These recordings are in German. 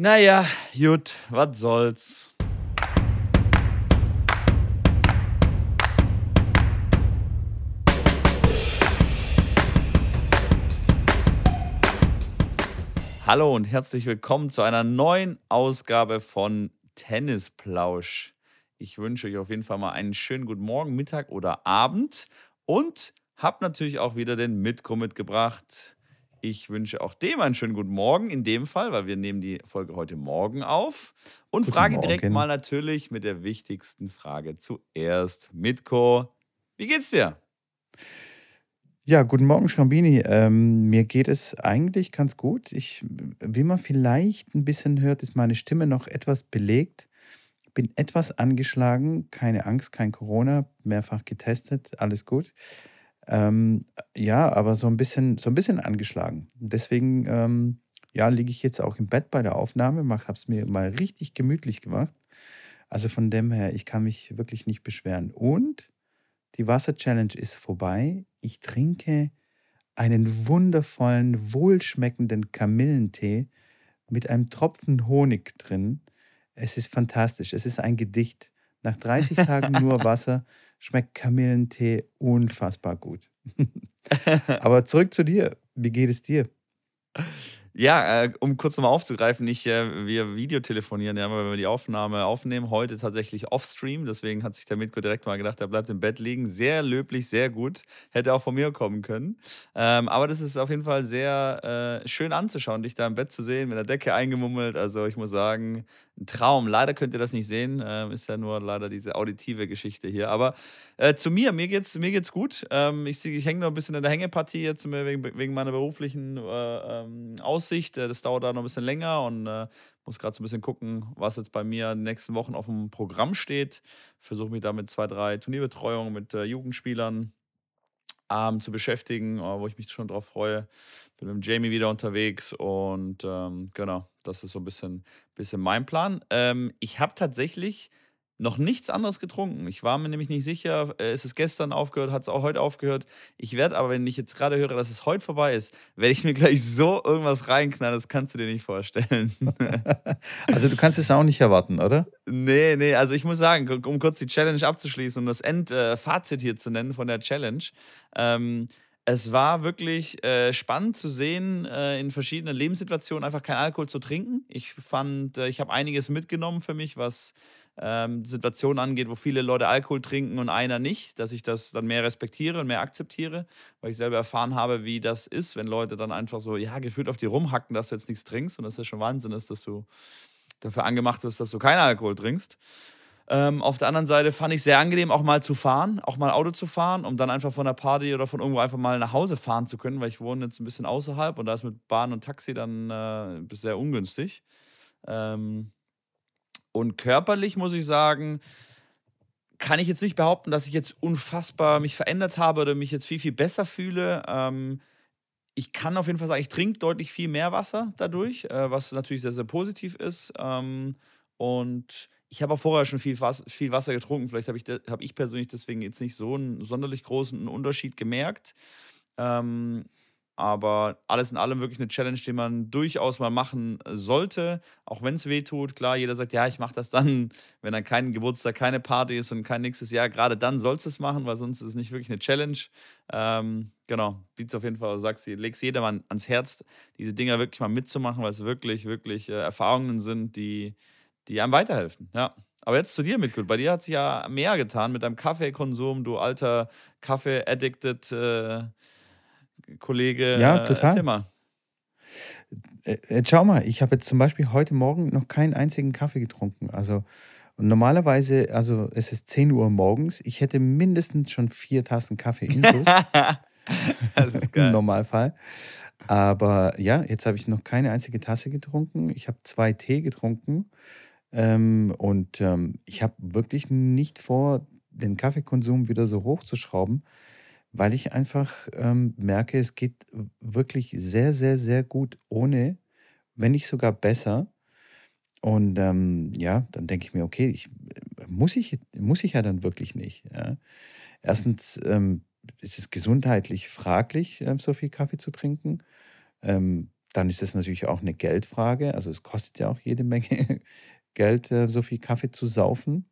Naja, gut, was soll's. Hallo und herzlich willkommen zu einer neuen Ausgabe von Tennisplausch. Ich wünsche euch auf jeden Fall mal einen schönen guten Morgen, Mittag oder Abend und habe natürlich auch wieder den Mitko mitgebracht. Ich wünsche auch dem einen schönen guten Morgen in dem Fall, weil wir nehmen die Folge heute Morgen auf und Guten frage direkt Morgen. mal natürlich mit der wichtigsten Frage zuerst. Mitko, wie geht's dir? Ja, guten Morgen, Schrambini. Ähm, mir geht es eigentlich ganz gut. Ich, wie man vielleicht ein bisschen hört, ist meine Stimme noch etwas belegt. Bin etwas angeschlagen, keine Angst, kein Corona, mehrfach getestet, alles gut. Ähm, ja, aber so ein bisschen, so ein bisschen angeschlagen. Deswegen, ähm, ja, liege ich jetzt auch im Bett bei der Aufnahme, habe es mir mal richtig gemütlich gemacht. Also von dem her, ich kann mich wirklich nicht beschweren. Und die Wasser-Challenge ist vorbei. Ich trinke einen wundervollen, wohlschmeckenden Kamillentee mit einem Tropfen Honig drin. Es ist fantastisch. Es ist ein Gedicht. Nach 30 Tagen nur Wasser schmeckt Kamillentee unfassbar gut. Aber zurück zu dir. Wie geht es dir? Ja, äh, um kurz nochmal aufzugreifen, nicht äh, wir Videotelefonieren, ja, wenn wir die Aufnahme aufnehmen, heute tatsächlich off-stream, deswegen hat sich der Mitko direkt mal gedacht, er bleibt im Bett liegen. Sehr löblich, sehr gut. Hätte auch von mir kommen können. Ähm, aber das ist auf jeden Fall sehr äh, schön anzuschauen, dich da im Bett zu sehen, mit der Decke eingemummelt. Also ich muss sagen, ein Traum. Leider könnt ihr das nicht sehen, ähm, ist ja nur leider diese auditive Geschichte hier. Aber äh, zu mir, mir geht's, mir geht's gut. Ähm, ich ich hänge noch ein bisschen in der Hängepartie jetzt wegen, wegen meiner beruflichen äh, ähm, Aussicht. Äh, Das dauert da noch ein bisschen länger und äh, muss gerade so ein bisschen gucken, was jetzt bei mir in den nächsten Wochen auf dem Programm steht. Versuche mich da mit zwei, drei Turnierbetreuungen mit äh, Jugendspielern ähm, zu beschäftigen, äh, wo ich mich schon drauf freue. Bin mit Jamie wieder unterwegs und ähm, genau, das ist so ein bisschen, bisschen mein Plan. Ähm, ich habe tatsächlich noch nichts anderes getrunken. Ich war mir nämlich nicht sicher, äh, ist es gestern aufgehört, hat es auch heute aufgehört. Ich werde aber, wenn ich jetzt gerade höre, dass es heute vorbei ist, werde ich mir gleich so irgendwas reinknallen, das kannst du dir nicht vorstellen. Also du kannst es auch nicht erwarten, oder? Nee, nee, also ich muss sagen, um kurz die Challenge abzuschließen und das Endfazit hier zu nennen von der Challenge. Ähm, es war wirklich äh, spannend zu sehen, äh, in verschiedenen Lebenssituationen einfach keinen Alkohol zu trinken. Ich fand, äh, ich habe einiges mitgenommen für mich, was ähm, Situationen angeht, wo viele Leute Alkohol trinken und einer nicht, dass ich das dann mehr respektiere und mehr akzeptiere, weil ich selber erfahren habe, wie das ist, wenn Leute dann einfach so, ja, gefühlt auf die rumhacken, dass du jetzt nichts trinkst und dass das schon Wahnsinn ist, dass du dafür angemacht wirst, dass du keinen Alkohol trinkst. Ähm, auf der anderen Seite fand ich sehr angenehm, auch mal zu fahren, auch mal Auto zu fahren, um dann einfach von der Party oder von irgendwo einfach mal nach Hause fahren zu können, weil ich wohne jetzt ein bisschen außerhalb und da ist mit Bahn und Taxi dann äh, sehr ungünstig. Ähm, und körperlich muss ich sagen, kann ich jetzt nicht behaupten, dass ich jetzt unfassbar mich verändert habe oder mich jetzt viel, viel besser fühle. Ähm, ich kann auf jeden Fall sagen, ich trinke deutlich viel mehr Wasser dadurch, äh, was natürlich sehr, sehr positiv ist. Ähm, und ich habe auch vorher schon viel, viel Wasser getrunken. Vielleicht habe ich, habe ich persönlich deswegen jetzt nicht so einen sonderlich großen Unterschied gemerkt. Ähm, aber alles in allem wirklich eine Challenge, die man durchaus mal machen sollte, auch wenn es weh tut. Klar, jeder sagt, ja, ich mache das dann, wenn dann kein Geburtstag, keine Party ist und kein nächstes Jahr. Gerade dann sollst du es machen, weil sonst ist es nicht wirklich eine Challenge. Ähm, genau, biet's auf jeden Fall, du sagst, legst jedermann ans Herz, diese Dinger wirklich mal mitzumachen, weil es wirklich, wirklich äh, Erfahrungen sind, die, die einem weiterhelfen. Ja. Aber jetzt zu dir, Mitgut. Bei dir hat sich ja mehr getan mit deinem Kaffeekonsum, du alter Kaffee-addicted äh, Kollege. Ja, Äh, erzähl total. mal. Äh, Jetzt schau mal, ich habe jetzt zum Beispiel heute Morgen noch keinen einzigen Kaffee getrunken. Also normalerweise, also es ist 10 Uhr morgens, ich hätte mindestens schon vier Tassen Kaffee intus das ist im geil. Normalfall. Aber ja, jetzt habe ich noch keine einzige Tasse getrunken. Ich habe zwei Tee getrunken ähm, und ähm, ich habe wirklich nicht vor, den Kaffeekonsum wieder so hochzuschrauben, weil ich einfach ähm, merke, es geht wirklich sehr, sehr, sehr gut ohne, wenn nicht sogar besser. Und ähm, ja, dann denke ich mir, okay, ich, muss, ich, muss ich ja dann wirklich nicht. Ja. Erstens ähm, ist es gesundheitlich fraglich, ähm, so viel Kaffee zu trinken. Ähm, dann ist es natürlich auch eine Geldfrage. Also es kostet ja auch jede Menge Geld, äh, so viel Kaffee zu saufen.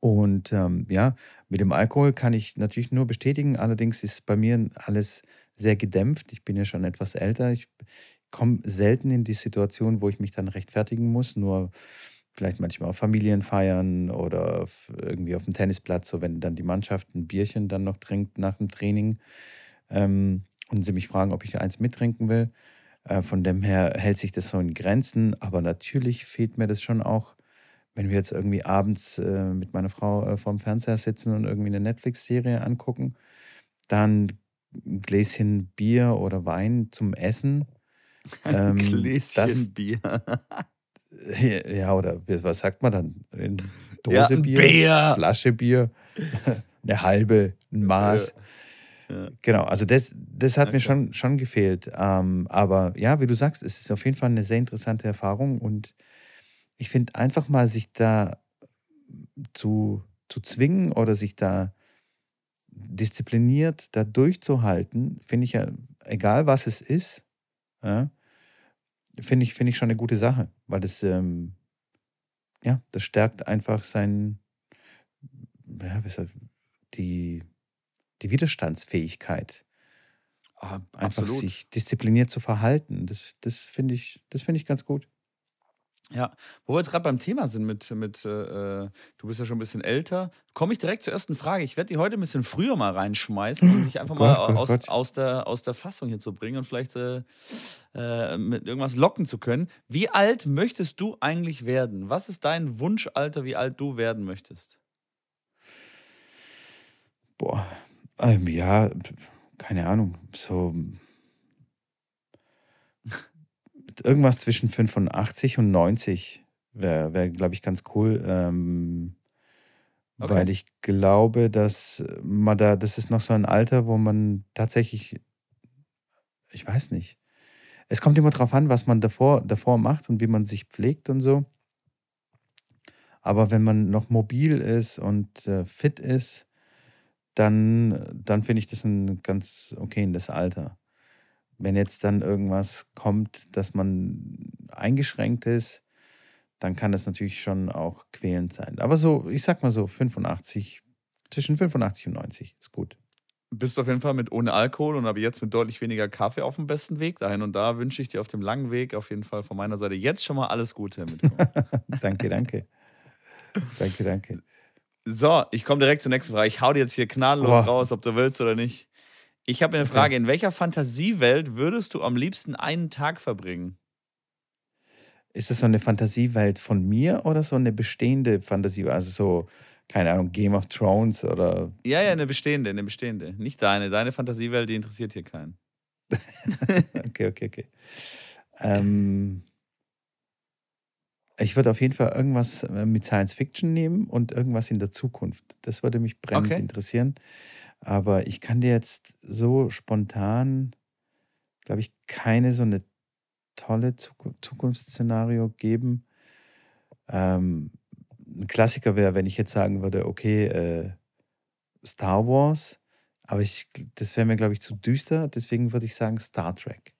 Und ähm, ja, mit dem Alkohol kann ich natürlich nur bestätigen. Allerdings ist bei mir alles sehr gedämpft. Ich bin ja schon etwas älter. Ich komme selten in die Situation, wo ich mich dann rechtfertigen muss. Nur vielleicht manchmal auf Familienfeiern oder irgendwie auf dem Tennisplatz, so wenn dann die Mannschaft ein Bierchen dann noch trinkt nach dem Training ähm, und sie mich fragen, ob ich eins mittrinken will. Äh, von dem her hält sich das so in Grenzen, aber natürlich fehlt mir das schon auch, wenn wir jetzt irgendwie abends äh, mit meiner Frau äh, vorm Fernseher sitzen und irgendwie eine Netflix-Serie angucken, dann ein Gläschen Bier oder Wein zum Essen. Ähm, Gläschen das, Bier. ja, oder was sagt man dann? Eine Dose ja, Bier, Bier, Flasche Bier, eine halbe, ein Maß. Ja. Genau, also das, das hat okay. mir schon, schon gefehlt. Ähm, aber ja, wie du sagst, es ist auf jeden Fall eine sehr interessante Erfahrung und ich finde einfach mal sich da zu, zu zwingen oder sich da diszipliniert da durchzuhalten, finde ich ja, egal was es ist, ja, finde ich, find ich schon eine gute Sache, weil das, ähm, ja, das stärkt einfach sein, ja, die, die Widerstandsfähigkeit. Ah, einfach sich diszipliniert zu verhalten. Das, das finde ich, find ich ganz gut. Ja, wo wir jetzt gerade beim Thema sind mit, mit äh, äh, du bist ja schon ein bisschen älter, komme ich direkt zur ersten Frage. Ich werde die heute ein bisschen früher mal reinschmeißen, um dich einfach Gott, mal Gott, aus, Gott. Aus, der, aus der Fassung hier zu bringen und vielleicht äh, äh, mit irgendwas locken zu können. Wie alt möchtest du eigentlich werden? Was ist dein Wunschalter, wie alt du werden möchtest? Boah, ähm, ja, keine Ahnung, so irgendwas zwischen 85 und 90 wäre, wär, glaube ich, ganz cool. Ähm, okay. Weil ich glaube, dass man da, das ist noch so ein Alter, wo man tatsächlich, ich weiß nicht. Es kommt immer darauf an, was man davor, davor macht und wie man sich pflegt und so. Aber wenn man noch mobil ist und äh, fit ist, dann, dann finde ich das ein ganz okayes Alter wenn jetzt dann irgendwas kommt, dass man eingeschränkt ist, dann kann das natürlich schon auch quälend sein. Aber so, ich sag mal so, 85, zwischen 85 und 90 ist gut. Bist du auf jeden Fall mit ohne Alkohol und aber jetzt mit deutlich weniger Kaffee auf dem besten Weg. Dahin und da wünsche ich dir auf dem langen Weg auf jeden Fall von meiner Seite jetzt schon mal alles Gute mit. danke, danke. danke, danke. So, ich komme direkt zur nächsten Frage. Ich hau dir jetzt hier knalllos oh. raus, ob du willst oder nicht. Ich habe eine Frage. In welcher Fantasiewelt würdest du am liebsten einen Tag verbringen? Ist das so eine Fantasiewelt von mir oder so eine bestehende Fantasiewelt? Also so, keine Ahnung, Game of Thrones oder. Ja, ja, eine bestehende, eine bestehende. Nicht deine. Deine Fantasiewelt, die interessiert hier keinen. okay, okay, okay. Ähm, ich würde auf jeden Fall irgendwas äh, mit Science Fiction nehmen und irgendwas in der Zukunft. Das würde mich brennend okay. interessieren. Aber ich kann dir jetzt so spontan, glaube ich, keine so eine tolle Zukunftsszenario geben. Ähm, ein Klassiker wäre, wenn ich jetzt sagen würde, okay, äh, Star Wars, aber ich, das wäre mir, glaube ich, zu düster. Deswegen würde ich sagen Star Trek.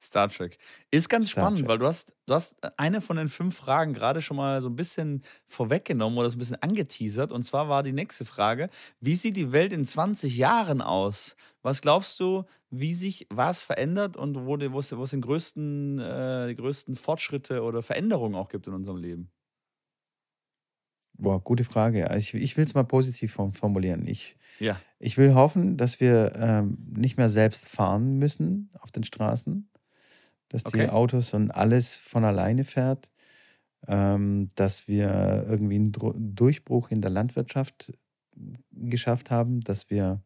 Star Trek. Ist ganz Star spannend, Trek. weil du hast, du hast eine von den fünf Fragen gerade schon mal so ein bisschen vorweggenommen oder so ein bisschen angeteasert. Und zwar war die nächste Frage: Wie sieht die Welt in 20 Jahren aus? Was glaubst du, wie sich was verändert und wo, die, wo, es, wo es den größten, äh, die größten Fortschritte oder Veränderungen auch gibt in unserem Leben? Boah, gute Frage. Also ich, ich will es mal positiv formulieren. Ich, ja. ich will hoffen, dass wir ähm, nicht mehr selbst fahren müssen auf den Straßen dass die Autos und alles von alleine fährt, ähm, dass wir irgendwie einen Dru Durchbruch in der Landwirtschaft geschafft haben, dass wir,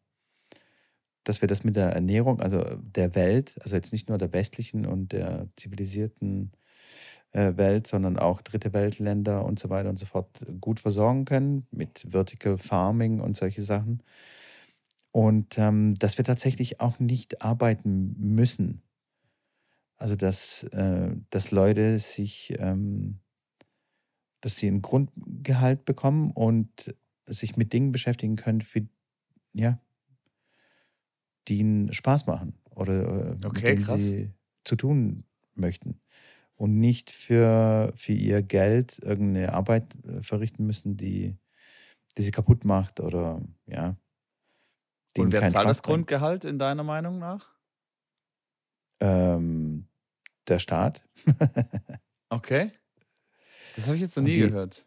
dass wir das mit der Ernährung, also der Welt, also jetzt nicht nur der westlichen und der zivilisierten äh, Welt, sondern auch dritte Weltländer und so weiter und so fort gut versorgen können mit Vertical Farming und solche Sachen. Und ähm, dass wir tatsächlich auch nicht arbeiten müssen. Also, dass, äh, dass Leute sich, ähm, dass sie ein Grundgehalt bekommen und sich mit Dingen beschäftigen können, für, ja, die ihnen Spaß machen oder äh, okay, krass. sie zu tun möchten und nicht für, für ihr Geld irgendeine Arbeit äh, verrichten müssen, die, die sie kaputt macht oder ja. Und wer zahlt das Grundgehalt in deiner Meinung nach? Ähm, der Staat. okay. Das habe ich jetzt noch nie die, gehört.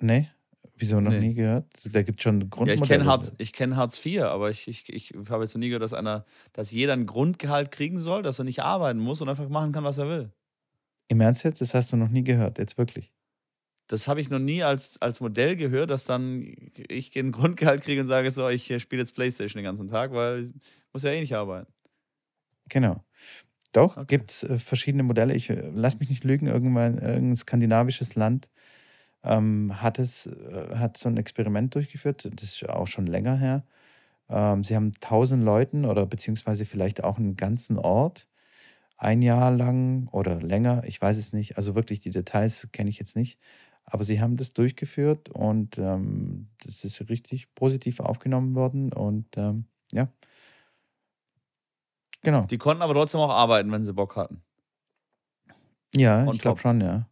Nee, wieso noch nee. nie gehört? Da gibt es schon Grundmodelle. Ja, ich kenne Hartz, kenn Hartz IV, aber ich, ich, ich habe jetzt noch nie gehört, dass, einer, dass jeder ein Grundgehalt kriegen soll, dass er nicht arbeiten muss und einfach machen kann, was er will. Im Ernst jetzt? Das hast du noch nie gehört, jetzt wirklich? Das habe ich noch nie als, als Modell gehört, dass dann ich ein Grundgehalt kriege und sage so, ich spiele jetzt Playstation den ganzen Tag, weil ich muss ja eh nicht arbeiten. Genau. Doch, okay. gibt es äh, verschiedene Modelle. Ich äh, lass mich nicht lügen, irgendwann irgendein skandinavisches Land ähm, hat es äh, hat so ein Experiment durchgeführt. Das ist auch schon länger her. Ähm, sie haben tausend Leuten oder beziehungsweise vielleicht auch einen ganzen Ort ein Jahr lang oder länger, ich weiß es nicht. Also wirklich die Details kenne ich jetzt nicht. Aber sie haben das durchgeführt und ähm, das ist richtig positiv aufgenommen worden. Und ähm, ja, Genau. Die konnten aber trotzdem auch arbeiten, wenn sie Bock hatten. Ja, On ich glaube schon, ja.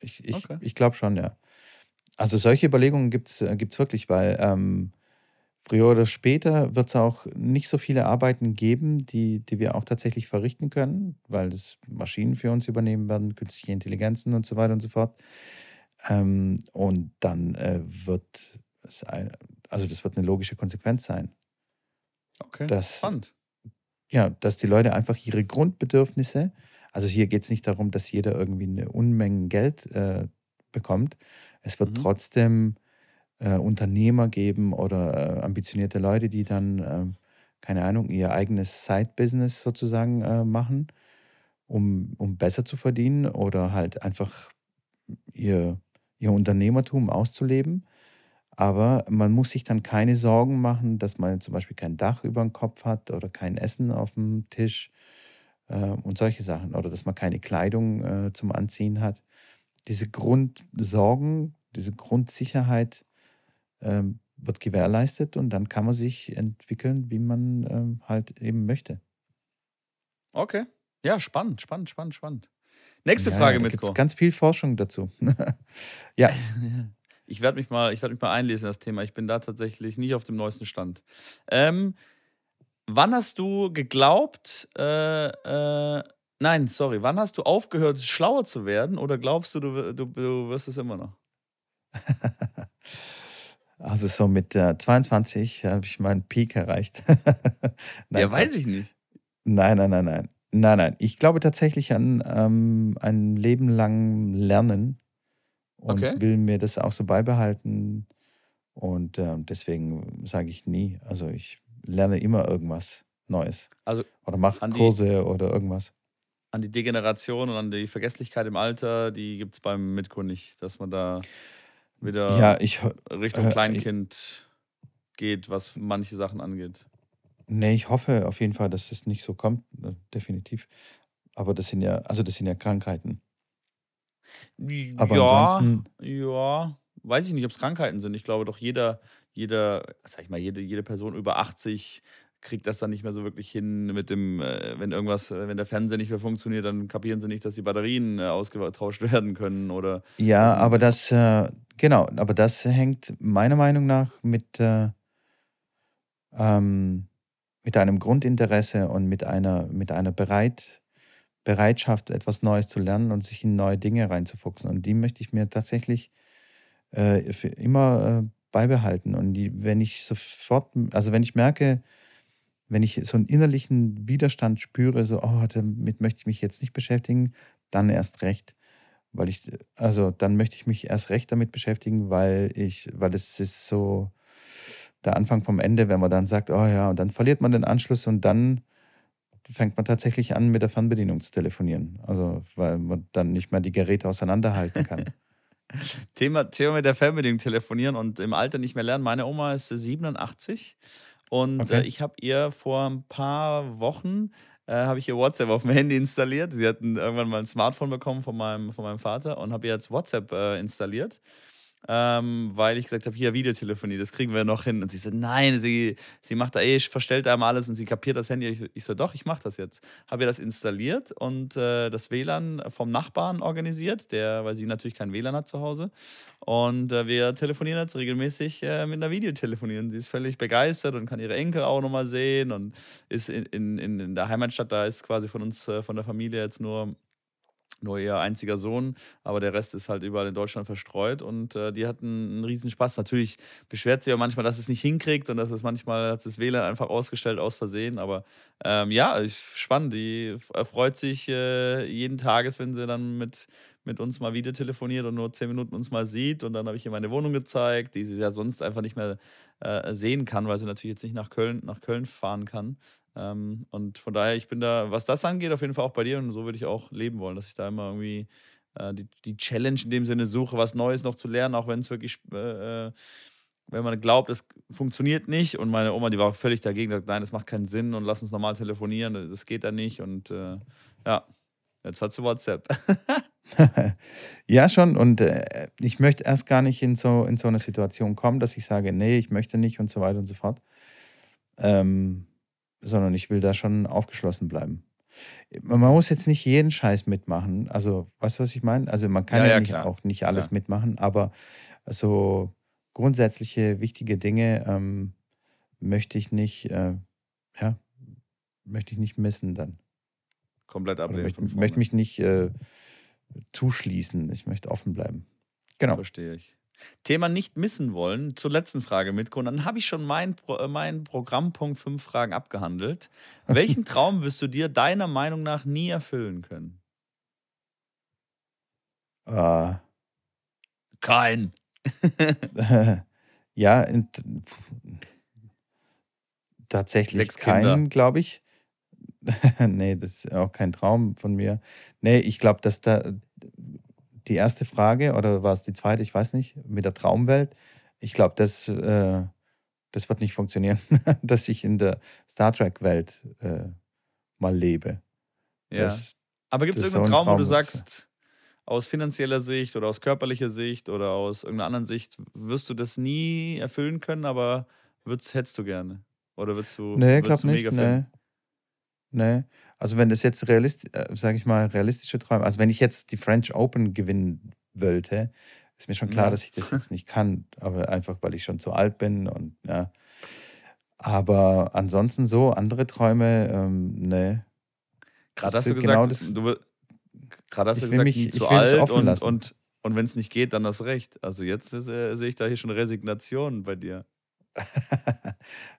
Ich, ich, okay. ich glaube schon, ja. Also solche Überlegungen gibt es äh, wirklich, weil ähm, früher oder später wird es auch nicht so viele Arbeiten geben, die, die wir auch tatsächlich verrichten können, weil das Maschinen für uns übernehmen werden, künstliche Intelligenzen und so weiter und so fort. Ähm, und dann äh, wird es, ein, also das wird eine logische Konsequenz sein. Okay, dass, spannend ja, dass die Leute einfach ihre Grundbedürfnisse, also hier geht es nicht darum, dass jeder irgendwie eine Unmenge Geld äh, bekommt. Es wird mhm. trotzdem äh, Unternehmer geben oder äh, ambitionierte Leute, die dann, ähm, keine Ahnung, ihr eigenes Side-Business sozusagen äh, machen, um, um besser zu verdienen oder halt einfach ihr, ihr Unternehmertum auszuleben. Aber man muss sich dann keine Sorgen machen, dass man zum Beispiel kein Dach über dem Kopf hat oder kein Essen auf dem Tisch äh, und solche Sachen. Oder dass man keine Kleidung äh, zum Anziehen hat. Diese Grundsorgen, diese Grundsicherheit äh, wird gewährleistet und dann kann man sich entwickeln, wie man ähm, halt eben möchte. Okay. Ja, spannend, spannend, spannend, spannend. Nächste ja, Frage, Mitko. Es gibt ganz viel Forschung dazu. ja. Ich werde mich, mal, werd mich mal einlesen in das Thema. Ich bin da tatsächlich nicht auf dem neuesten Stand. Ähm, wann hast du geglaubt, äh, äh, nein, sorry, wann hast du aufgehört, schlauer zu werden oder glaubst du, du, du, du wirst es immer noch? Also so mit äh, 22 habe ich meinen Peak erreicht. nein, ja, weiß ich nicht. Nein, nein, nein, nein. Nein, nein. Ich glaube tatsächlich an ähm, ein Leben lang Lernen und okay. will mir das auch so beibehalten. Und äh, deswegen sage ich nie. Also ich lerne immer irgendwas Neues. Also oder mache Kurse die, oder irgendwas. An die Degeneration und an die Vergesslichkeit im Alter, die gibt es beim Mitko nicht, dass man da wieder ja, ich, Richtung äh, Kleinkind ich, geht, was manche Sachen angeht. Nee, ich hoffe auf jeden Fall, dass das nicht so kommt, äh, definitiv. Aber das sind ja, also das sind ja Krankheiten. Aber ja, ansonsten. Ja, weiß ich nicht, ob es Krankheiten sind. Ich glaube doch, jeder, jeder, sag ich mal, jede, jede Person über 80 kriegt das dann nicht mehr so wirklich hin mit dem, äh, wenn irgendwas, äh, wenn der Fernseher nicht mehr funktioniert, dann kapieren sie nicht, dass die Batterien äh, ausgetauscht werden können oder. Ja, aber das, genau, aber das hängt meiner Meinung nach mit, äh, ähm, mit einem Grundinteresse und mit einer, mit einer Bereit, Bereitschaft, etwas Neues zu lernen und sich in neue Dinge reinzufuchsen. Und die möchte ich mir tatsächlich äh, für immer äh, beibehalten. Und die, wenn ich sofort, also wenn ich merke, wenn ich so einen innerlichen Widerstand spüre, so, oh, damit möchte ich mich jetzt nicht beschäftigen, dann erst recht. Weil ich, also dann möchte ich mich erst recht damit beschäftigen, weil ich, weil es ist so der Anfang vom Ende, wenn man dann sagt, oh ja, und dann verliert man den Anschluss und dann fängt man tatsächlich an, mit der Fernbedienung zu telefonieren. Also, weil man dann nicht mehr die Geräte auseinanderhalten kann. Thema, Thema mit der Fernbedienung telefonieren und im Alter nicht mehr lernen. Meine Oma ist 87 und okay. äh, ich habe ihr vor ein paar Wochen äh, habe ich ihr WhatsApp auf dem Handy installiert. Sie hatten irgendwann mal ein Smartphone bekommen von meinem, von meinem Vater und habe ihr jetzt WhatsApp äh, installiert. Ähm, weil ich gesagt habe, hier Videotelefonie, das kriegen wir noch hin. Und sie so, nein, sie, sie macht da eh, verstellt da mal alles und sie kapiert das Handy. Ich, ich so, doch, ich mache das jetzt. Habe ihr das installiert und äh, das WLAN vom Nachbarn organisiert, der, weil sie natürlich kein WLAN hat zu Hause. Und äh, wir telefonieren jetzt regelmäßig äh, mit einer Videotelefonieren. Sie ist völlig begeistert und kann ihre Enkel auch nochmal sehen und ist in, in, in der Heimatstadt, da ist quasi von uns, äh, von der Familie jetzt nur nur ihr einziger Sohn, aber der Rest ist halt überall in Deutschland verstreut und äh, die hatten einen riesen Spaß. Natürlich beschwert sie ja manchmal, dass es nicht hinkriegt und dass es manchmal hat das WLAN einfach ausgestellt aus Versehen, aber ähm, ja, ist spannend. Die freut sich äh, jeden Tages, wenn sie dann mit, mit uns mal wieder telefoniert und nur zehn Minuten uns mal sieht und dann habe ich ihr meine Wohnung gezeigt, die sie ja sonst einfach nicht mehr äh, sehen kann, weil sie natürlich jetzt nicht nach Köln, nach Köln fahren kann. Ähm, und von daher, ich bin da, was das angeht, auf jeden Fall auch bei dir und so würde ich auch leben wollen, dass ich da immer irgendwie äh, die, die Challenge in dem Sinne suche, was Neues noch zu lernen, auch wenn es wirklich, äh, äh, wenn man glaubt, es funktioniert nicht. Und meine Oma, die war völlig dagegen, sagt, nein, das macht keinen Sinn und lass uns normal telefonieren, das geht da nicht. Und äh, ja, jetzt hat sie WhatsApp. ja, schon. Und äh, ich möchte erst gar nicht in so, in so eine Situation kommen, dass ich sage, nee, ich möchte nicht und so weiter und so fort. Ähm, sondern ich will da schon aufgeschlossen bleiben. Man muss jetzt nicht jeden Scheiß mitmachen. Also, weißt du, was ich meine? Also, man kann ja, ja, nicht, auch nicht alles klar. mitmachen, aber so grundsätzliche, wichtige Dinge ähm, möchte ich nicht, äh, ja, möchte ich nicht missen dann. Komplett ablehnen. Möchte, möchte mich nicht äh, zuschließen. Ich möchte offen bleiben. Genau. Verstehe ich. Thema nicht missen wollen. Zur letzten Frage, Mitko. Und dann habe ich schon meinen äh, mein Programmpunkt fünf Fragen abgehandelt. Welchen Traum wirst du dir deiner Meinung nach nie erfüllen können? Uh, Kein. ja, in, tatsächlich keinen, glaube ich. nee, das ist auch kein Traum von mir. Nee, ich glaube, dass da die erste Frage oder war es die zweite, ich weiß nicht, mit der Traumwelt. Ich glaube, das, äh, das wird nicht funktionieren, dass ich in der Star Trek-Welt äh, mal lebe. Ja. Das, Aber gibt es irgendeinen Traum, Traum, wo du sagst, aus finanzieller Sicht oder aus körperlicher Sicht oder aus irgendeiner anderen Sicht, wirst du das nie erfüllen können, aber würdest, hättest du gerne? Oder würdest du, nee, würdest du nicht, mega nee. Nee. Also wenn das jetzt realist, äh, sage ich mal, realistische Träume, also wenn ich jetzt die French Open gewinnen wollte, ist mir schon klar, ja. dass ich das jetzt nicht kann, aber einfach, weil ich schon zu alt bin und ja. Aber ansonsten so, andere Träume, ähm, ne. Gerade hast du gesagt, genau das, du, gerade hast du gesagt, mich, zu alt und, und, und wenn es nicht geht, dann das Recht. Also jetzt äh, sehe ich da hier schon Resignation bei dir.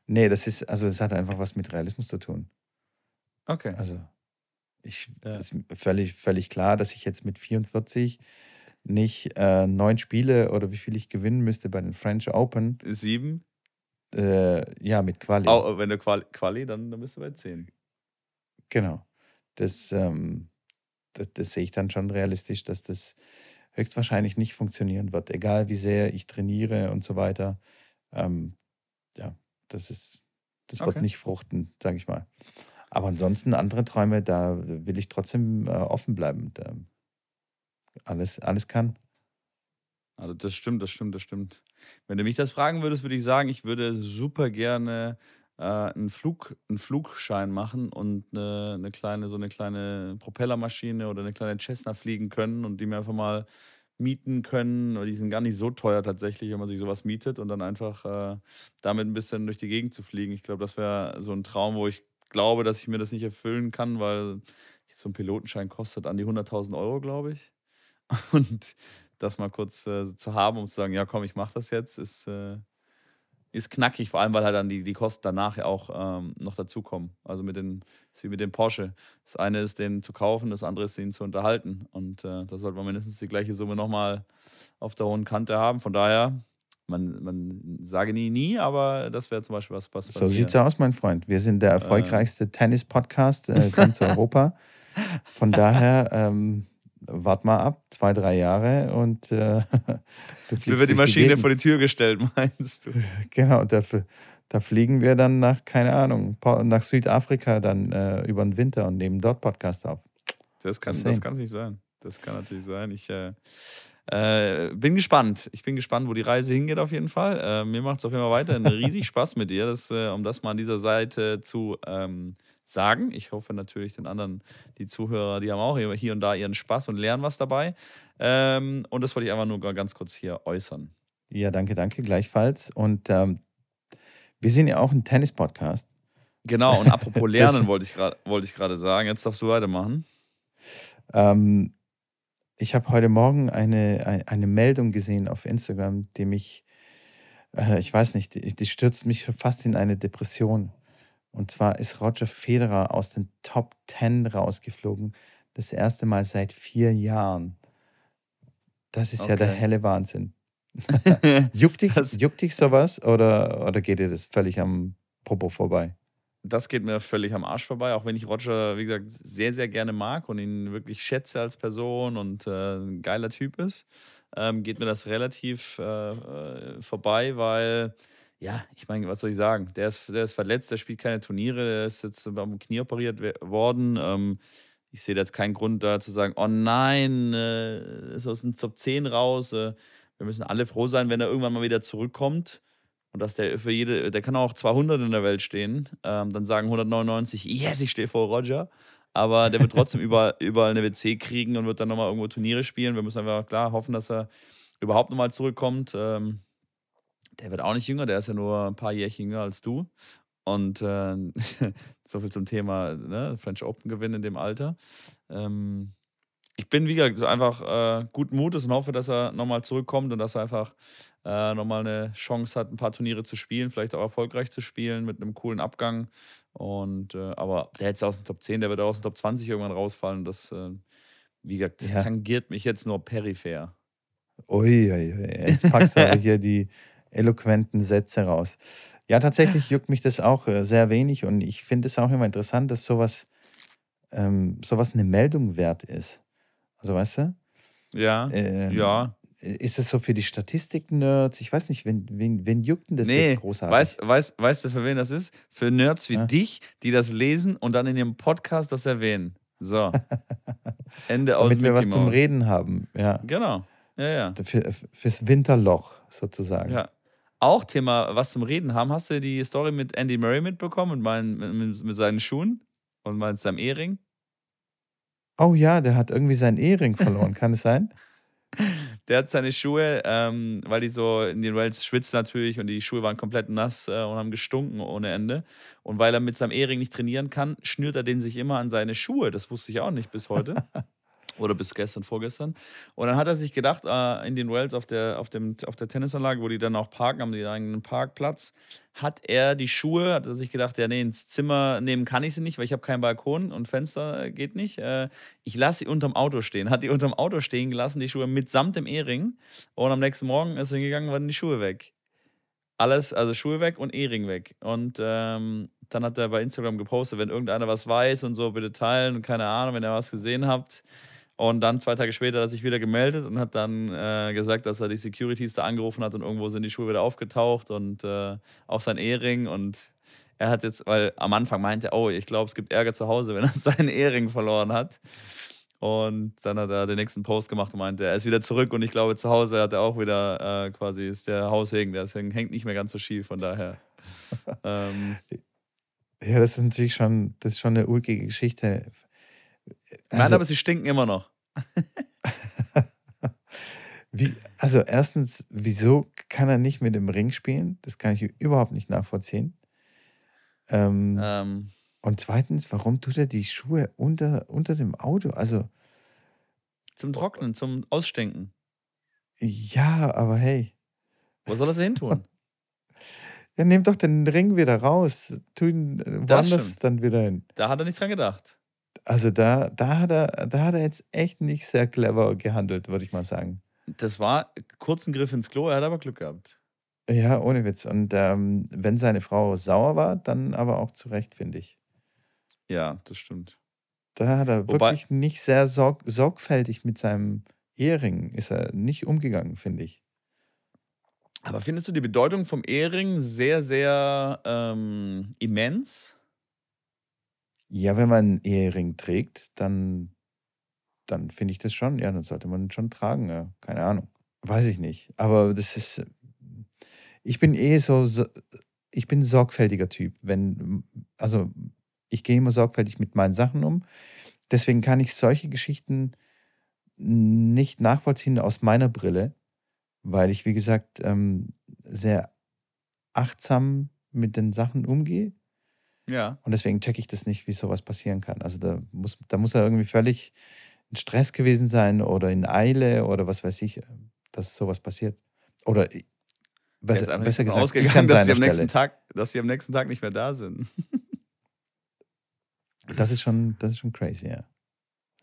nee, das ist, also es hat einfach was mit Realismus zu tun. Okay. Also, ich ja. ist völlig, völlig klar, dass ich jetzt mit 44 nicht äh, neun Spiele oder wie viel ich gewinnen müsste bei den French Open. Sieben? Äh, ja, mit Quali. Oh, wenn du Quali, Quali dann, dann bist du bei zehn. Genau. Das, ähm, das, das sehe ich dann schon realistisch, dass das höchstwahrscheinlich nicht funktionieren wird, egal wie sehr ich trainiere und so weiter. Ähm, ja, das ist, das okay. wird nicht fruchten, sage ich mal. Aber ansonsten andere Träume, da will ich trotzdem äh, offen bleiben. Da alles, alles kann. Also das stimmt, das stimmt, das stimmt. Wenn du mich das fragen würdest, würde ich sagen, ich würde super gerne äh, einen, Flug, einen Flugschein machen und eine, eine kleine, so eine kleine Propellermaschine oder eine kleine Cessna fliegen können und die mir einfach mal mieten können. Die sind gar nicht so teuer tatsächlich, wenn man sich sowas mietet und dann einfach äh, damit ein bisschen durch die Gegend zu fliegen. Ich glaube, das wäre so ein Traum, wo ich glaube, dass ich mir das nicht erfüllen kann, weil so ein Pilotenschein kostet an die 100.000 Euro, glaube ich. Und das mal kurz äh, zu haben, um zu sagen, ja komm, ich mache das jetzt, ist, äh, ist knackig, vor allem weil halt dann die, die Kosten danach ja auch ähm, noch dazukommen. Also mit den, wie mit dem Porsche. Das eine ist, den zu kaufen, das andere ist, den zu unterhalten. Und äh, da sollte man mindestens die gleiche Summe nochmal auf der hohen Kante haben. Von daher man, man sage nie, nie, aber das wäre zum Beispiel was, was. So sieht es aus, mein Freund. Wir sind der äh. erfolgreichste äh, Tennis-Podcast äh, ganz Europa. Von daher, ähm, wart mal ab, zwei, drei Jahre und äh, du fliegst. Mir wird die Maschine die vor die Tür gestellt, meinst du? Genau, dafür, da fliegen wir dann nach, keine Ahnung, nach Südafrika dann äh, über den Winter und nehmen dort Podcast auf. Das kann, das kann natürlich sein. Das kann natürlich sein. Ich, äh, bin gespannt. Ich bin gespannt, wo die Reise hingeht auf jeden Fall. Äh, mir macht es auf jeden Fall weiterhin riesig Spaß mit dir, das, äh, um das mal an dieser Seite zu ähm, sagen. Ich hoffe natürlich den anderen, die Zuhörer, die haben auch hier und da ihren Spaß und lernen was dabei. Ähm, und das wollte ich einfach nur ganz kurz hier äußern. Ja, danke, danke, gleichfalls. Und ähm, wir sind ja auch ein Tennis-Podcast. Genau, und apropos Lernen wollte ich gerade wollt sagen. Jetzt darfst du weitermachen. Ähm, ich habe heute Morgen eine, eine Meldung gesehen auf Instagram, die mich, äh, ich weiß nicht, die, die stürzt mich fast in eine Depression. Und zwar ist Roger Federer aus den Top 10 rausgeflogen. Das erste Mal seit vier Jahren. Das ist okay. ja der helle Wahnsinn. juckt, dich, juckt dich sowas oder, oder geht dir das völlig am Popo vorbei? Das geht mir völlig am Arsch vorbei, auch wenn ich Roger, wie gesagt, sehr, sehr gerne mag und ihn wirklich schätze als Person und äh, ein geiler Typ ist, ähm, geht mir das relativ äh, äh vorbei, weil ja, ich meine, was soll ich sagen? Der ist, der ist verletzt, der spielt keine Turniere, der ist jetzt beim Knie operiert worden. Ähm, ich sehe da jetzt keinen Grund da zu sagen, oh nein, äh, ist aus dem Top 10 raus. Äh, wir müssen alle froh sein, wenn er irgendwann mal wieder zurückkommt. Und dass der für jede, der kann auch 200 in der Welt stehen. Ähm, dann sagen 199, yes, ich stehe vor Roger. Aber der wird trotzdem überall, überall eine WC kriegen und wird dann nochmal irgendwo Turniere spielen. Wir müssen einfach klar hoffen, dass er überhaupt nochmal zurückkommt. Ähm, der wird auch nicht jünger, der ist ja nur ein paar Jährchen jünger als du. Und äh, so viel zum Thema ne, French Open gewinnen in dem Alter. Ähm, ich bin, wie gesagt, einfach äh, guten Mutes und hoffe, dass er nochmal zurückkommt und dass er einfach äh, nochmal eine Chance hat, ein paar Turniere zu spielen, vielleicht auch erfolgreich zu spielen mit einem coolen Abgang. Und äh, aber der jetzt aus dem Top 10, der wird auch aus dem Top 20 irgendwann rausfallen. Das, äh, wie gesagt, ja. tangiert mich jetzt nur peripher. Ui, ui, ui. jetzt packst du hier die eloquenten Sätze raus. Ja, tatsächlich juckt mich das auch äh, sehr wenig und ich finde es auch immer interessant, dass sowas, ähm, sowas eine Meldung wert ist. Also weißt du? Ja, ähm, ja. Ist es so für die Statistik-Nerds? Ich weiß nicht, wen, wen, wen juckt denn das nee, jetzt großartig? Weißt, weißt, weißt du, für wen das ist? Für Nerds wie ja. dich, die das lesen und dann in ihrem Podcast das erwähnen. So. Ende aus Damit wir was zum Reden haben, ja. Genau. Ja, ja. Für, fürs Winterloch sozusagen. Ja. Auch Thema, was zum Reden haben. Hast du die Story mit Andy Murray mitbekommen und mein, mit, mit seinen Schuhen und mit seinem Ehering? Oh ja, der hat irgendwie seinen Ehering verloren, kann es sein? Der hat seine Schuhe, ähm, weil die so in den Wells schwitzt natürlich und die Schuhe waren komplett nass äh, und haben gestunken ohne Ende. Und weil er mit seinem Ehering nicht trainieren kann, schnürt er den sich immer an seine Schuhe. Das wusste ich auch nicht bis heute. Oder bis gestern, vorgestern. Und dann hat er sich gedacht, äh, in den Wells auf der, auf, dem, auf der Tennisanlage, wo die dann auch parken, haben die eigenen Parkplatz, hat er die Schuhe, hat er sich gedacht, ja, nee, ins Zimmer nehmen kann ich sie nicht, weil ich habe keinen Balkon und Fenster geht nicht. Äh, ich lasse sie unterm Auto stehen. Hat die unterm Auto stehen gelassen, die Schuhe mitsamt dem Ehering. Und am nächsten Morgen ist er hingegangen, waren die Schuhe weg. Alles, also Schuhe weg und Ehring weg. Und ähm, dann hat er bei Instagram gepostet, wenn irgendeiner was weiß und so, bitte teilen und keine Ahnung, wenn ihr was gesehen habt. Und dann zwei Tage später hat er sich wieder gemeldet und hat dann äh, gesagt, dass er die Securities da angerufen hat und irgendwo sind die Schuhe wieder aufgetaucht und äh, auch sein Ehering. Und er hat jetzt, weil am Anfang meinte er, oh, ich glaube, es gibt Ärger zu Hause, wenn er seinen Ehering verloren hat. Und dann hat er den nächsten Post gemacht und meinte, er ist wieder zurück und ich glaube, zu Hause hat er auch wieder äh, quasi, ist der Haushegen, der hängt nicht mehr ganz so schief, von daher. ähm, ja, das ist natürlich schon, das ist schon eine ulkige Geschichte. Also, Nein, aber sie stinken immer noch. Wie, also erstens, wieso kann er nicht mit dem Ring spielen? Das kann ich überhaupt nicht nachvollziehen. Ähm, ähm, und zweitens, warum tut er die Schuhe unter, unter dem Auto? Also zum Trocknen, zum Ausstinken. Ja, aber hey. Wo soll er sie hin tun? ja, nimm doch den Ring wieder raus. Tu ihn woanders dann wieder hin. Da hat er nicht dran gedacht. Also da, da, hat er, da hat er jetzt echt nicht sehr clever gehandelt, würde ich mal sagen. Das war kurz ein Griff ins Klo, er hat aber Glück gehabt. Ja, ohne Witz. Und ähm, wenn seine Frau sauer war, dann aber auch zu Recht, finde ich. Ja, das stimmt. Da hat er Wobei, wirklich nicht sehr sorg sorgfältig mit seinem Ehering, ist er nicht umgegangen, finde ich. Aber findest du die Bedeutung vom Ehering sehr, sehr ähm, immens? Ja, wenn man einen Ehering trägt, dann dann finde ich das schon, ja, dann sollte man schon tragen, ja. Keine Ahnung. Weiß ich nicht. Aber das ist, ich bin eh so, so ich bin ein sorgfältiger Typ. Wenn, also ich gehe immer sorgfältig mit meinen Sachen um. Deswegen kann ich solche Geschichten nicht nachvollziehen aus meiner Brille, weil ich, wie gesagt, ähm, sehr achtsam mit den Sachen umgehe. Ja. Und deswegen checke ich das nicht, wie sowas passieren kann. Also da muss, da muss er irgendwie völlig in Stress gewesen sein oder in Eile oder was weiß ich, dass sowas passiert. Oder besser, besser gesagt, ausgegangen, dass sie, am nächsten Tag, dass sie am nächsten Tag nicht mehr da sind. das ist schon, das ist schon crazy, ja.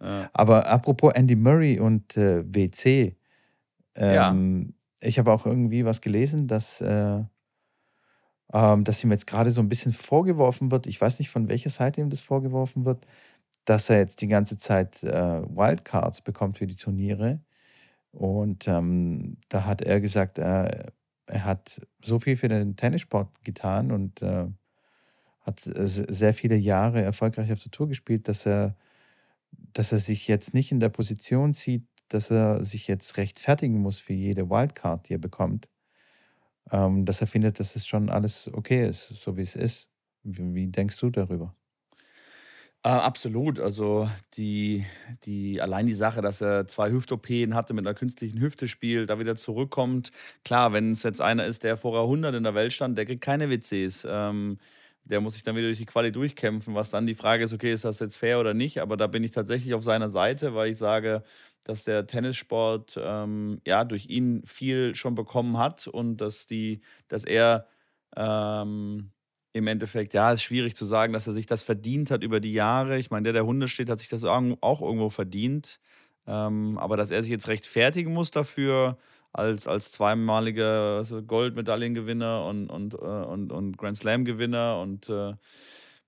ja. Aber apropos Andy Murray und äh, WC, ähm, ja. ich habe auch irgendwie was gelesen, dass äh, ähm, dass ihm jetzt gerade so ein bisschen vorgeworfen wird, ich weiß nicht, von welcher Seite ihm das vorgeworfen wird, dass er jetzt die ganze Zeit äh, Wildcards bekommt für die Turniere. Und ähm, da hat er gesagt, äh, er hat so viel für den Tennissport getan und äh, hat sehr viele Jahre erfolgreich auf der Tour gespielt, dass er, dass er sich jetzt nicht in der Position sieht, dass er sich jetzt rechtfertigen muss für jede Wildcard, die er bekommt, ähm, dass er findet, dass es schon alles okay ist, so wie es ist. Wie, wie denkst du darüber? Äh, absolut. Also die, die, allein die Sache, dass er zwei Hüft-OPen hatte, mit einer künstlichen Hüfte spielt, da wieder zurückkommt. Klar, wenn es jetzt einer ist, der vorher 100 in der Welt stand, der kriegt keine WCs. Ähm, der muss sich dann wieder durch die Quali durchkämpfen, was dann die Frage ist, okay, ist das jetzt fair oder nicht? Aber da bin ich tatsächlich auf seiner Seite, weil ich sage, dass der Tennissport ähm, ja durch ihn viel schon bekommen hat und dass die, dass er ähm, im Endeffekt, ja, ist schwierig zu sagen, dass er sich das verdient hat über die Jahre. Ich meine, der, der Hunde steht, hat sich das auch irgendwo verdient. Ähm, aber dass er sich jetzt rechtfertigen muss dafür, als, als zweimaliger Goldmedaillengewinner und, und, äh, und, und Grand Slam-Gewinner und äh,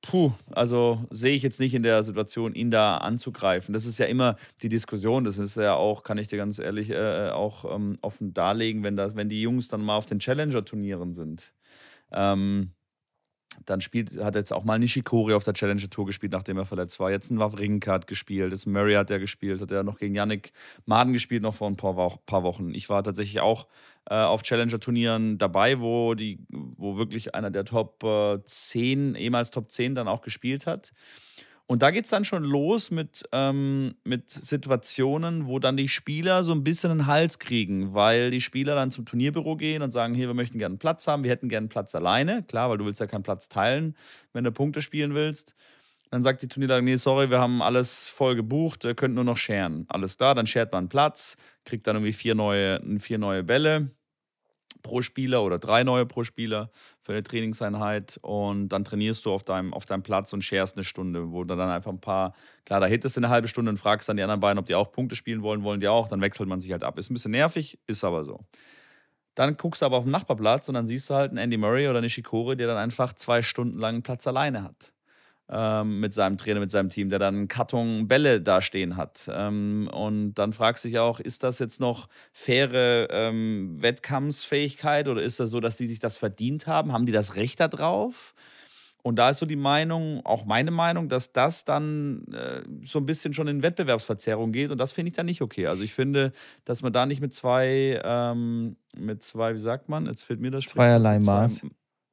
puh, also sehe ich jetzt nicht in der Situation, ihn da anzugreifen. Das ist ja immer die Diskussion, das ist ja auch, kann ich dir ganz ehrlich äh, auch ähm, offen darlegen, wenn, das, wenn die Jungs dann mal auf den Challenger-Turnieren sind. Ähm, dann spielt, hat jetzt auch mal Nishikori auf der Challenger Tour gespielt, nachdem er verletzt war. Jetzt ein Wawrinka hat gespielt, jetzt Murray hat er gespielt, hat er noch gegen Yannick Maden gespielt, noch vor ein paar, paar Wochen. Ich war tatsächlich auch äh, auf Challenger-Turnieren dabei, wo, die, wo wirklich einer der Top äh, 10, ehemals Top 10 dann auch gespielt hat. Und da geht es dann schon los mit, ähm, mit Situationen, wo dann die Spieler so ein bisschen einen Hals kriegen, weil die Spieler dann zum Turnierbüro gehen und sagen, hier, wir möchten gerne einen Platz haben, wir hätten gerne einen Platz alleine. Klar, weil du willst ja keinen Platz teilen, wenn du Punkte spielen willst. Dann sagt die Turnierleitung, nee, sorry, wir haben alles voll gebucht, ihr könnt nur noch scheren. Alles klar, dann schert man einen Platz, kriegt dann irgendwie vier neue, vier neue Bälle pro Spieler oder drei neue pro Spieler für eine Trainingseinheit und dann trainierst du auf deinem, auf deinem Platz und sharest eine Stunde, wo du dann einfach ein paar, klar, da hittest du eine halbe Stunde und fragst dann die anderen beiden, ob die auch Punkte spielen wollen, wollen die auch, dann wechselt man sich halt ab. Ist ein bisschen nervig, ist aber so. Dann guckst du aber auf den Nachbarplatz und dann siehst du halt einen Andy Murray oder eine Shikori, der dann einfach zwei Stunden lang einen Platz alleine hat ähm, mit seinem Trainer, mit seinem Team, der dann einen Karton Bälle da stehen hat. Ähm, und dann fragst du dich auch, ist das jetzt noch faire ähm, Wettkampfsfähigkeit oder ist das so, dass die sich das verdient haben? Haben die das Recht darauf? Und da ist so die Meinung, auch meine Meinung, dass das dann äh, so ein bisschen schon in Wettbewerbsverzerrung geht. Und das finde ich dann nicht okay. Also ich finde, dass man da nicht mit zwei, ähm, mit zwei, wie sagt man, jetzt fehlt mir das Zweierlei Maß.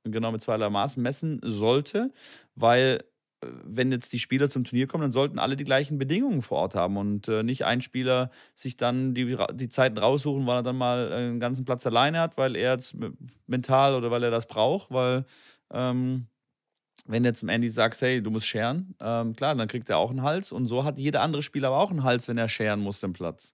Genau, mit zweierlei Maß messen sollte, weil wenn jetzt die Spieler zum Turnier kommen, dann sollten alle die gleichen Bedingungen vor Ort haben und äh, nicht ein Spieler sich dann die, die Zeiten raussuchen, weil er dann mal einen ganzen Platz alleine hat, weil er jetzt mental oder weil er das braucht, weil ähm, wenn jetzt Andy sagt, hey, du musst scheren, ähm, klar, dann kriegt er auch einen Hals und so hat jeder andere Spieler aber auch einen Hals, wenn er scheren muss, den Platz.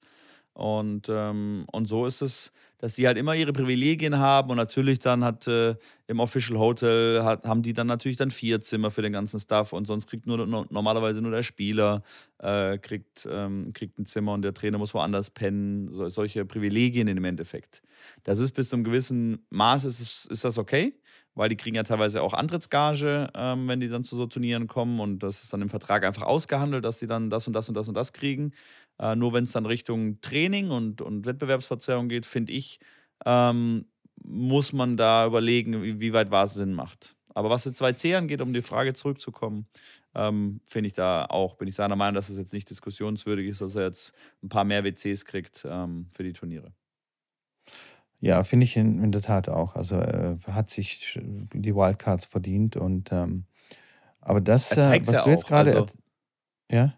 Und, ähm, und so ist es, dass die halt immer ihre Privilegien haben und natürlich dann hat äh, im Official Hotel hat, haben die dann natürlich dann vier Zimmer für den ganzen Stuff und sonst kriegt nur normalerweise nur der Spieler äh, kriegt, ähm, kriegt ein Zimmer und der Trainer muss woanders pennen. So, solche Privilegien im Endeffekt. Das ist bis zu einem gewissen Maß ist, ist das okay, weil die kriegen ja teilweise auch Antrittsgage, ähm, wenn die dann zu so Turnieren kommen und das ist dann im Vertrag einfach ausgehandelt, dass sie dann das und das und das und das kriegen. Äh, nur wenn es dann Richtung Training und, und Wettbewerbsverzerrung geht, finde ich, ähm, muss man da überlegen, wie, wie weit was Sinn macht. Aber was die 2C angeht, um die Frage zurückzukommen, ähm, finde ich da auch, bin ich seiner Meinung, dass es jetzt nicht diskussionswürdig ist, dass er jetzt ein paar mehr WCs kriegt ähm, für die Turniere. Ja, finde ich in, in der Tat auch. Also er hat sich die Wildcards verdient und ähm, aber das, äh, was ja du jetzt gerade, Also ja,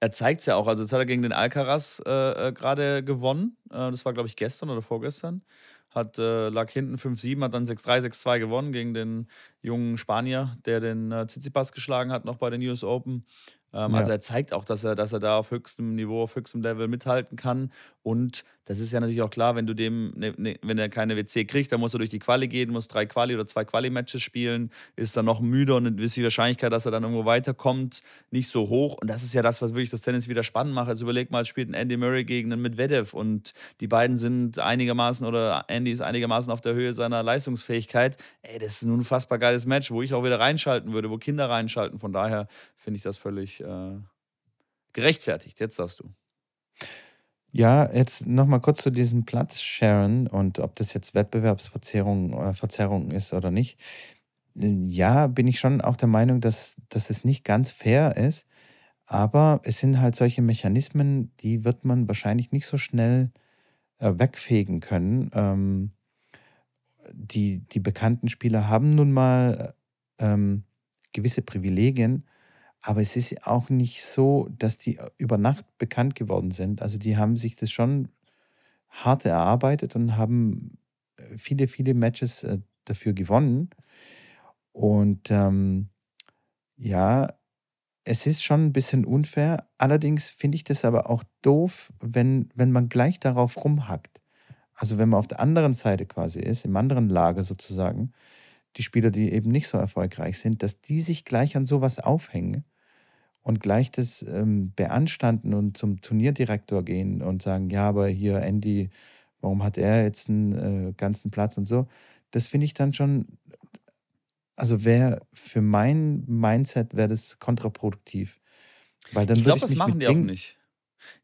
er zeigt es ja auch. Also jetzt hat er gegen den Alcaraz äh, äh, gerade gewonnen. Äh, das war, glaube ich, gestern oder vorgestern. Hat, äh, lag hinten 5-7, hat dann 6-3, 6-2 gewonnen gegen den jungen Spanier, der den äh, Tsitsipas geschlagen hat, noch bei den US Open. Ähm, also ja, er zeigt auch, dass er, dass er da auf höchstem Niveau, auf höchstem Level mithalten kann. Und das ist ja natürlich auch klar, wenn du dem, ne, ne, wenn er keine WC kriegt, dann muss er durch die Quali gehen, muss drei Quali oder zwei Quali-Matches spielen, ist dann noch müde und ist die Wahrscheinlichkeit, dass er dann irgendwo weiterkommt, nicht so hoch. Und das ist ja das, was wirklich das Tennis wieder spannend macht. Also überleg mal, spielt ein Andy Murray gegen einen Medvedev und die beiden sind einigermaßen oder Andy ist einigermaßen auf der Höhe seiner Leistungsfähigkeit. Ey, das ist ein unfassbar geiles Match, wo ich auch wieder reinschalten würde, wo Kinder reinschalten. Von daher finde ich das völlig äh, gerechtfertigt. Jetzt darfst du. Ja, jetzt nochmal kurz zu diesem Platz, Sharon, und ob das jetzt Wettbewerbsverzerrung äh, Verzerrung ist oder nicht. Ja, bin ich schon auch der Meinung, dass, dass es nicht ganz fair ist, aber es sind halt solche Mechanismen, die wird man wahrscheinlich nicht so schnell äh, wegfegen können. Ähm, die, die bekannten Spieler haben nun mal ähm, gewisse Privilegien, aber es ist auch nicht so, dass die äh, über Nacht bekannt geworden sind. Also die haben sich das schon hart erarbeitet und haben äh, viele, viele Matches äh, dafür gewonnen. Und ähm, ja, es ist schon ein bisschen unfair. Allerdings finde ich das aber auch doof, wenn, wenn man gleich darauf rumhackt. Also wenn man auf der anderen Seite quasi ist, im anderen Lager sozusagen, die Spieler, die eben nicht so erfolgreich sind, dass die sich gleich an sowas aufhängen und gleich das ähm, beanstanden und zum Turnierdirektor gehen und sagen, ja, aber hier Andy, warum hat er jetzt einen äh, ganzen Platz und so. Das finde ich dann schon, also wäre für mein Mindset wäre das kontraproduktiv, weil dann Ich glaube, das machen die auch Dingen, nicht.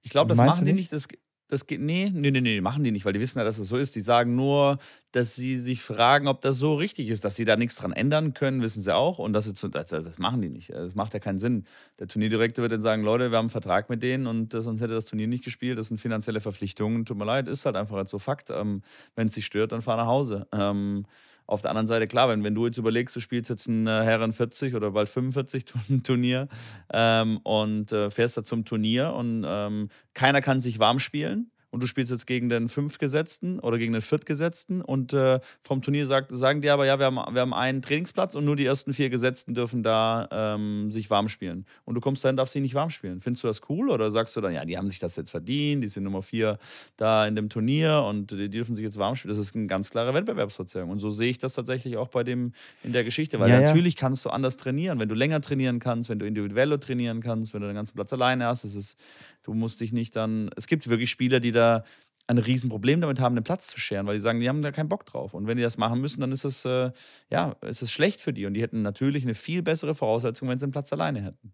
Ich glaube, das machen die nicht? nicht. Das, das geht, nee, nee, nee, nee, machen die nicht, weil die wissen ja, dass es so ist. Die sagen nur, dass sie sich fragen, ob das so richtig ist, dass sie da nichts dran ändern können, wissen sie auch. Und das, ist, das, das machen die nicht. Das macht ja keinen Sinn. Der Turnierdirektor wird dann sagen, Leute, wir haben einen Vertrag mit denen und äh, sonst hätte das Turnier nicht gespielt. Das sind finanzielle Verpflichtungen. Tut mir leid, ist halt einfach halt so Fakt. Ähm, wenn es dich stört, dann fahr nach Hause. Ähm, auf der anderen Seite, klar, wenn, wenn du jetzt überlegst, du spielst jetzt ein äh, Herren 40 oder bald 45 Turn- Turnier ähm, und äh, fährst da zum Turnier und ähm, keiner kann sich warm spielen und du spielst jetzt gegen den Fünftgesetzten oder gegen den Viertgesetzten und äh, vom Turnier sagt, sagen die aber, ja, wir haben, wir haben einen Trainingsplatz und nur die ersten vier Gesetzten dürfen da ähm, sich warm spielen. Und du kommst dahin, darfst dich nicht warm spielen. Findest du das cool oder sagst du dann, ja, die haben sich das jetzt verdient, die sind Nummer vier da in dem Turnier und die dürfen sich jetzt warm spielen? Das ist eine ganz klare Wettbewerbsverzerrung. Und so sehe ich das tatsächlich auch bei dem in der Geschichte, weil Ja, ja. natürlich kannst du anders trainieren, wenn du länger trainieren kannst, wenn du individuell trainieren kannst, wenn du den ganzen Platz alleine hast. Das ist, du musst dich nicht dann. Es gibt wirklich Spieler, die da ein Riesenproblem damit haben, den Platz zu scheren, weil die sagen, die haben da keinen Bock drauf. Und wenn die das machen müssen, dann ist es, äh, ja, ist es schlecht für die. Und die hätten natürlich eine viel bessere Voraussetzung, wenn sie den Platz alleine hätten.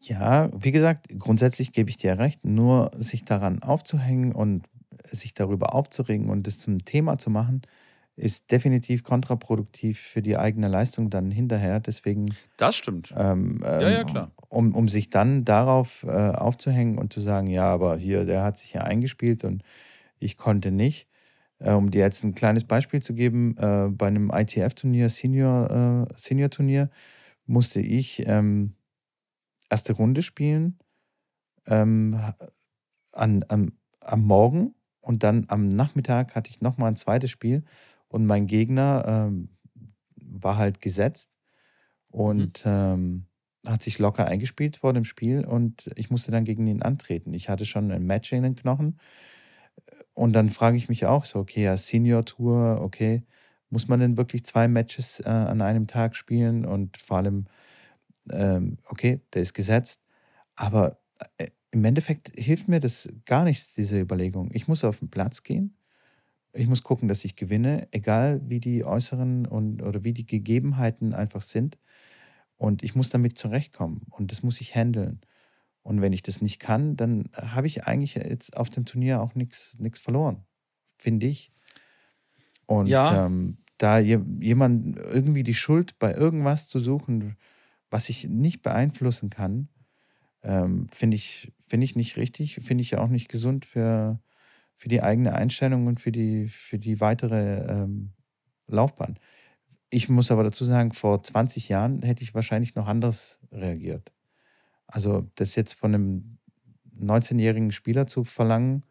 Ja, wie gesagt, grundsätzlich gebe ich dir recht, nur sich daran aufzuhängen und sich darüber aufzuregen und es zum Thema zu machen, ist definitiv kontraproduktiv für die eigene Leistung dann hinterher. Deswegen, Das stimmt. ähm, Ja, ja, ähm, klar. um, um sich dann darauf äh, aufzuhängen und zu sagen, ja, aber hier, der hat sich ja eingespielt und ich konnte nicht. Äh, um dir jetzt ein kleines Beispiel zu geben, äh, bei einem ITF-Turnier, Senior, äh, Senior-Turnier, musste ich ähm, erste Runde spielen ähm, an, am, am Morgen und dann am Nachmittag hatte ich nochmal ein zweites Spiel und mein Gegner ähm, war halt gesetzt Mhm. und ähm, hat sich locker eingespielt vor dem Spiel und ich musste dann gegen ihn antreten. Ich hatte schon ein Match in den Knochen und dann frage ich mich auch so, okay, ja, Senior Tour, okay, muss man denn wirklich zwei Matches äh, an einem Tag spielen und vor allem, ähm, okay, der ist gesetzt, aber äh, im Endeffekt hilft mir das gar nichts, diese Überlegung. Ich muss auf den Platz gehen, ich muss gucken, dass ich gewinne, egal wie die äußeren und oder wie die Gegebenheiten einfach sind. Und ich muss damit zurechtkommen und das muss ich handeln. Und wenn ich das nicht kann, dann habe ich eigentlich jetzt auf dem Turnier auch nichts verloren, finde ich. Und Ja, ähm, da je, jemand irgendwie die Schuld bei irgendwas zu suchen, was ich nicht beeinflussen kann, ähm, finde ich, find ich nicht richtig, finde ich auch nicht gesund für, für die eigene Einstellung und für die, für die weitere ähm, Laufbahn. Ich muss aber dazu sagen, vor 20 Jahren hätte ich wahrscheinlich noch anders reagiert. Also das jetzt von einem 19-jährigen Spieler zu verlangen,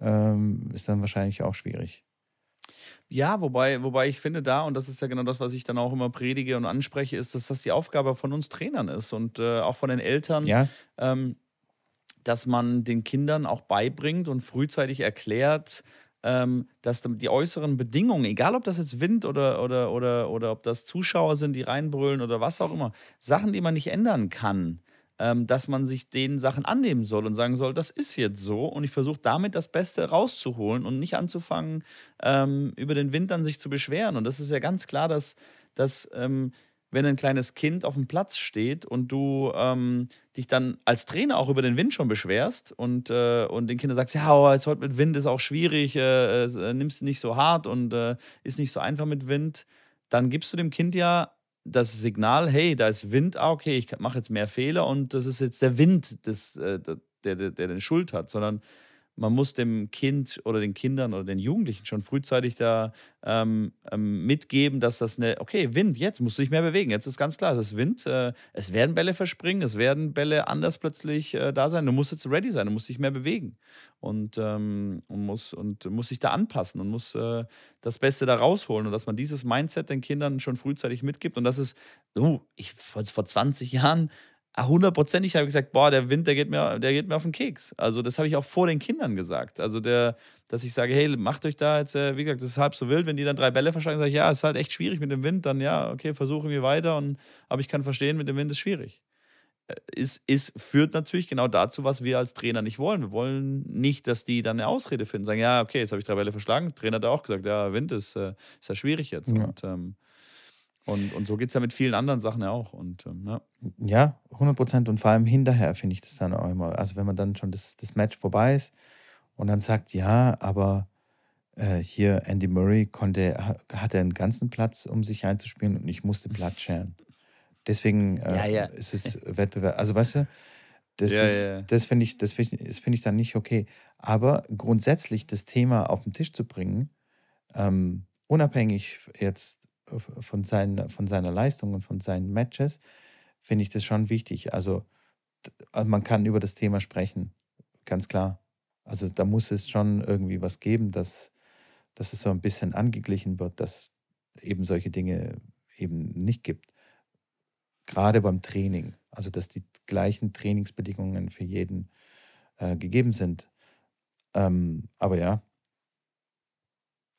ähm, ist dann wahrscheinlich auch schwierig. Ja, wobei, wobei ich finde da, und das ist ja genau das, was ich dann auch immer predige und anspreche, ist, dass das die Aufgabe von uns Trainern ist und äh, auch von den Eltern, Ja, ähm, dass man den Kindern auch beibringt und frühzeitig erklärt, ähm, dass die äußeren Bedingungen, egal ob das jetzt Wind oder, oder, oder, oder ob das Zuschauer sind, die reinbrüllen oder was auch immer, Sachen, die man nicht ändern kann, ähm, dass man sich den Sachen annehmen soll und sagen soll, das ist jetzt so und ich versuche damit das Beste rauszuholen und nicht anzufangen, ähm, über den Wind dann sich zu beschweren. Und das ist ja ganz klar, dass, dass wenn ein kleines Kind auf dem Platz steht und du ähm, dich dann als Trainer auch über den Wind schon beschwerst und, äh, und den Kindern sagst, ja, oh, jetzt heute mit Wind ist auch schwierig, äh, äh, nimmst nicht so hart und äh, ist nicht so einfach mit Wind, dann gibst du dem Kind ja das Signal, hey, da ist Wind, ah, okay, ich mache jetzt mehr Fehler und das ist jetzt der Wind, das, äh, der, der, der den Schuld hat, sondern man muss dem Kind oder den Kindern oder den Jugendlichen schon frühzeitig da ähm, ähm, mitgeben, dass das eine, okay, Wind, jetzt musst du dich mehr bewegen. Jetzt ist ganz klar, es ist Wind. Äh, es werden Bälle verspringen, es werden Bälle anders plötzlich äh, da sein. Du musst jetzt ready sein, du musst dich mehr bewegen und, ähm, und, muss, und muss sich da anpassen und muss äh, das Beste da rausholen. Und dass man dieses Mindset den Kindern schon frühzeitig mitgibt. Und das ist, oh, ich vor, vor 20 Jahren hundertprozentig habe ich gesagt, boah, der Wind, der geht mir, der geht mir auf den Keks. Also das habe ich auch vor den Kindern gesagt. Also der, dass ich sage, hey, macht euch da jetzt, äh, wie gesagt, das ist halb so wild, wenn die dann drei Bälle verschlagen, sage ich, ja, ist halt echt schwierig mit dem Wind, dann ja, okay, versuchen wir weiter und aber ich kann verstehen, mit dem Wind ist schwierig. Äh, ist, ist, führt natürlich genau dazu, was wir als Trainer nicht wollen. Wir wollen nicht, dass die dann eine Ausrede finden, sagen, ja, okay, jetzt habe ich drei Bälle verschlagen. Der Trainer hat auch gesagt, ja, Wind ist, äh, ist ja schwierig jetzt. Ja. Und ähm, und, und so geht es ja mit vielen anderen Sachen ja auch. Und, ähm, ja. ja, 100 Prozent. Und vor allem hinterher finde ich das dann auch immer. Also, wenn man dann schon das, das Match vorbei ist und dann sagt, ja, aber äh, hier Andy Murray konnte, hatte einen ganzen Platz, um sich einzuspielen und ich musste Platz scheren. Deswegen äh, ja, ja. ist es Wettbewerb. Also, weißt du, das, ja, das finde ich, das find, das find ich dann nicht okay. Aber grundsätzlich das Thema auf den Tisch zu bringen, ähm, unabhängig jetzt von, seinen, von seiner Leistung und von seinen Matches, finde ich das schon wichtig. Also, also man kann über das Thema sprechen, ganz klar. Also da muss es schon irgendwie was geben, dass, dass es so ein bisschen angeglichen wird, dass eben solche Dinge eben nicht gibt. Gerade beim Training. Also dass die gleichen Trainingsbedingungen für jeden äh, gegeben sind. Ähm, aber ja,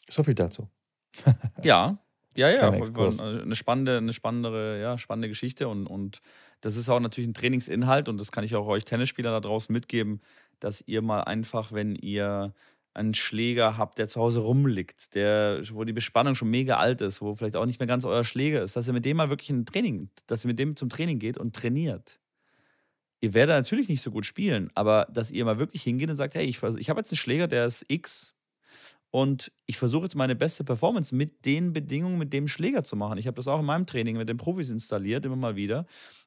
so viel dazu. ja, ja, ja, eine spannende, eine spannende, ja, spannende Geschichte und, und das ist auch natürlich ein Trainingsinhalt und das kann ich auch euch Tennisspieler da draußen mitgeben, dass ihr mal einfach, wenn ihr einen Schläger habt, der zu Hause rumliegt, der, wo die Bespannung schon mega alt ist, wo vielleicht auch nicht mehr ganz euer Schläger ist, dass ihr mit dem mal wirklich ein Training, dass ihr mit dem zum Training geht und trainiert. Ihr werdet natürlich nicht so gut spielen, aber dass ihr mal wirklich hingeht und sagt, hey, ich, ich habe jetzt einen Schläger, der ist X und ich versuche jetzt meine beste Performance mit den Bedingungen, mit dem Schläger zu machen. Ich habe das auch in meinem Training mit den Profis installiert, immer mal wieder,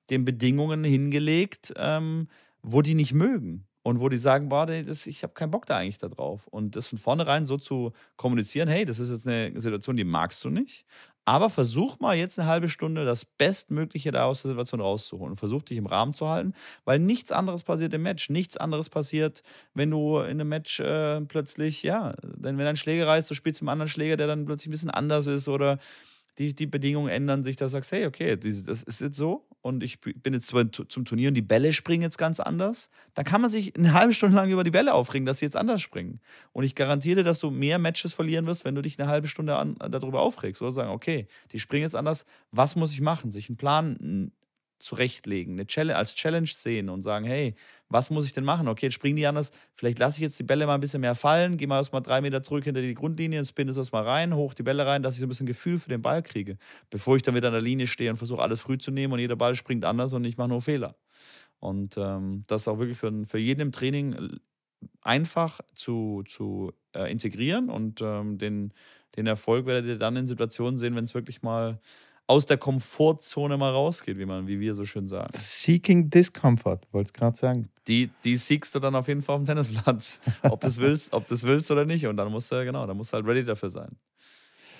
den Bedingungen hingelegt, ähm, wo die nicht mögen. Und wo die sagen, boah, das, ich habe keinen Bock da eigentlich da drauf. Und das von vornherein so zu kommunizieren, hey, das ist jetzt eine Situation, die magst du nicht. Aber versuch mal jetzt eine halbe Stunde das Bestmögliche da aus der Situation rauszuholen. Versuch dich im Rahmen zu halten, weil nichts anderes passiert im Match. Nichts anderes passiert, wenn du in einem Match äh, plötzlich, ja, denn wenn ein Schläger reißt, du spielst mit einem anderen Schläger, der dann plötzlich ein bisschen anders ist oder die, die Bedingungen ändern sich, da sagst, hey, okay, das ist jetzt so und ich bin jetzt zum Turnier und die Bälle springen jetzt ganz anders, dann kann man sich eine halbe Stunde lang über die Bälle aufregen, dass sie jetzt anders springen. Und ich garantiere dir, dass du mehr Matches verlieren wirst, wenn du dich eine halbe Stunde an, darüber aufregst. Oder sagen, okay, die springen jetzt anders, was muss ich machen? Sich einen Plan zurechtlegen, eine Challenge, als Challenge sehen und sagen, hey, was muss ich denn machen? Okay, jetzt springen die anders, vielleicht lasse ich jetzt die Bälle mal ein bisschen mehr fallen, gehe mal erstmal drei Meter zurück hinter die Grundlinie, spinne das mal rein, hoch die Bälle rein, dass ich so ein bisschen Gefühl für den Ball kriege, bevor ich dann wieder an der Linie stehe und versuche alles früh zu nehmen und jeder Ball springt anders und ich mache nur Fehler. Und ähm, das ist auch wirklich für, für jeden im Training einfach zu, zu äh, integrieren und ähm, den, den Erfolg werdet ihr dann in Situationen sehen, wenn es wirklich mal aus der Komfortzone mal rausgeht, wie man, wie wir so schön sagen. Seeking Discomfort, wollte ich gerade sagen. Die, die siegst du dann auf jeden Fall auf dem Tennisplatz. ob du willst, ob das willst oder nicht. Und dann musst du, genau, dann musst du halt ready dafür sein.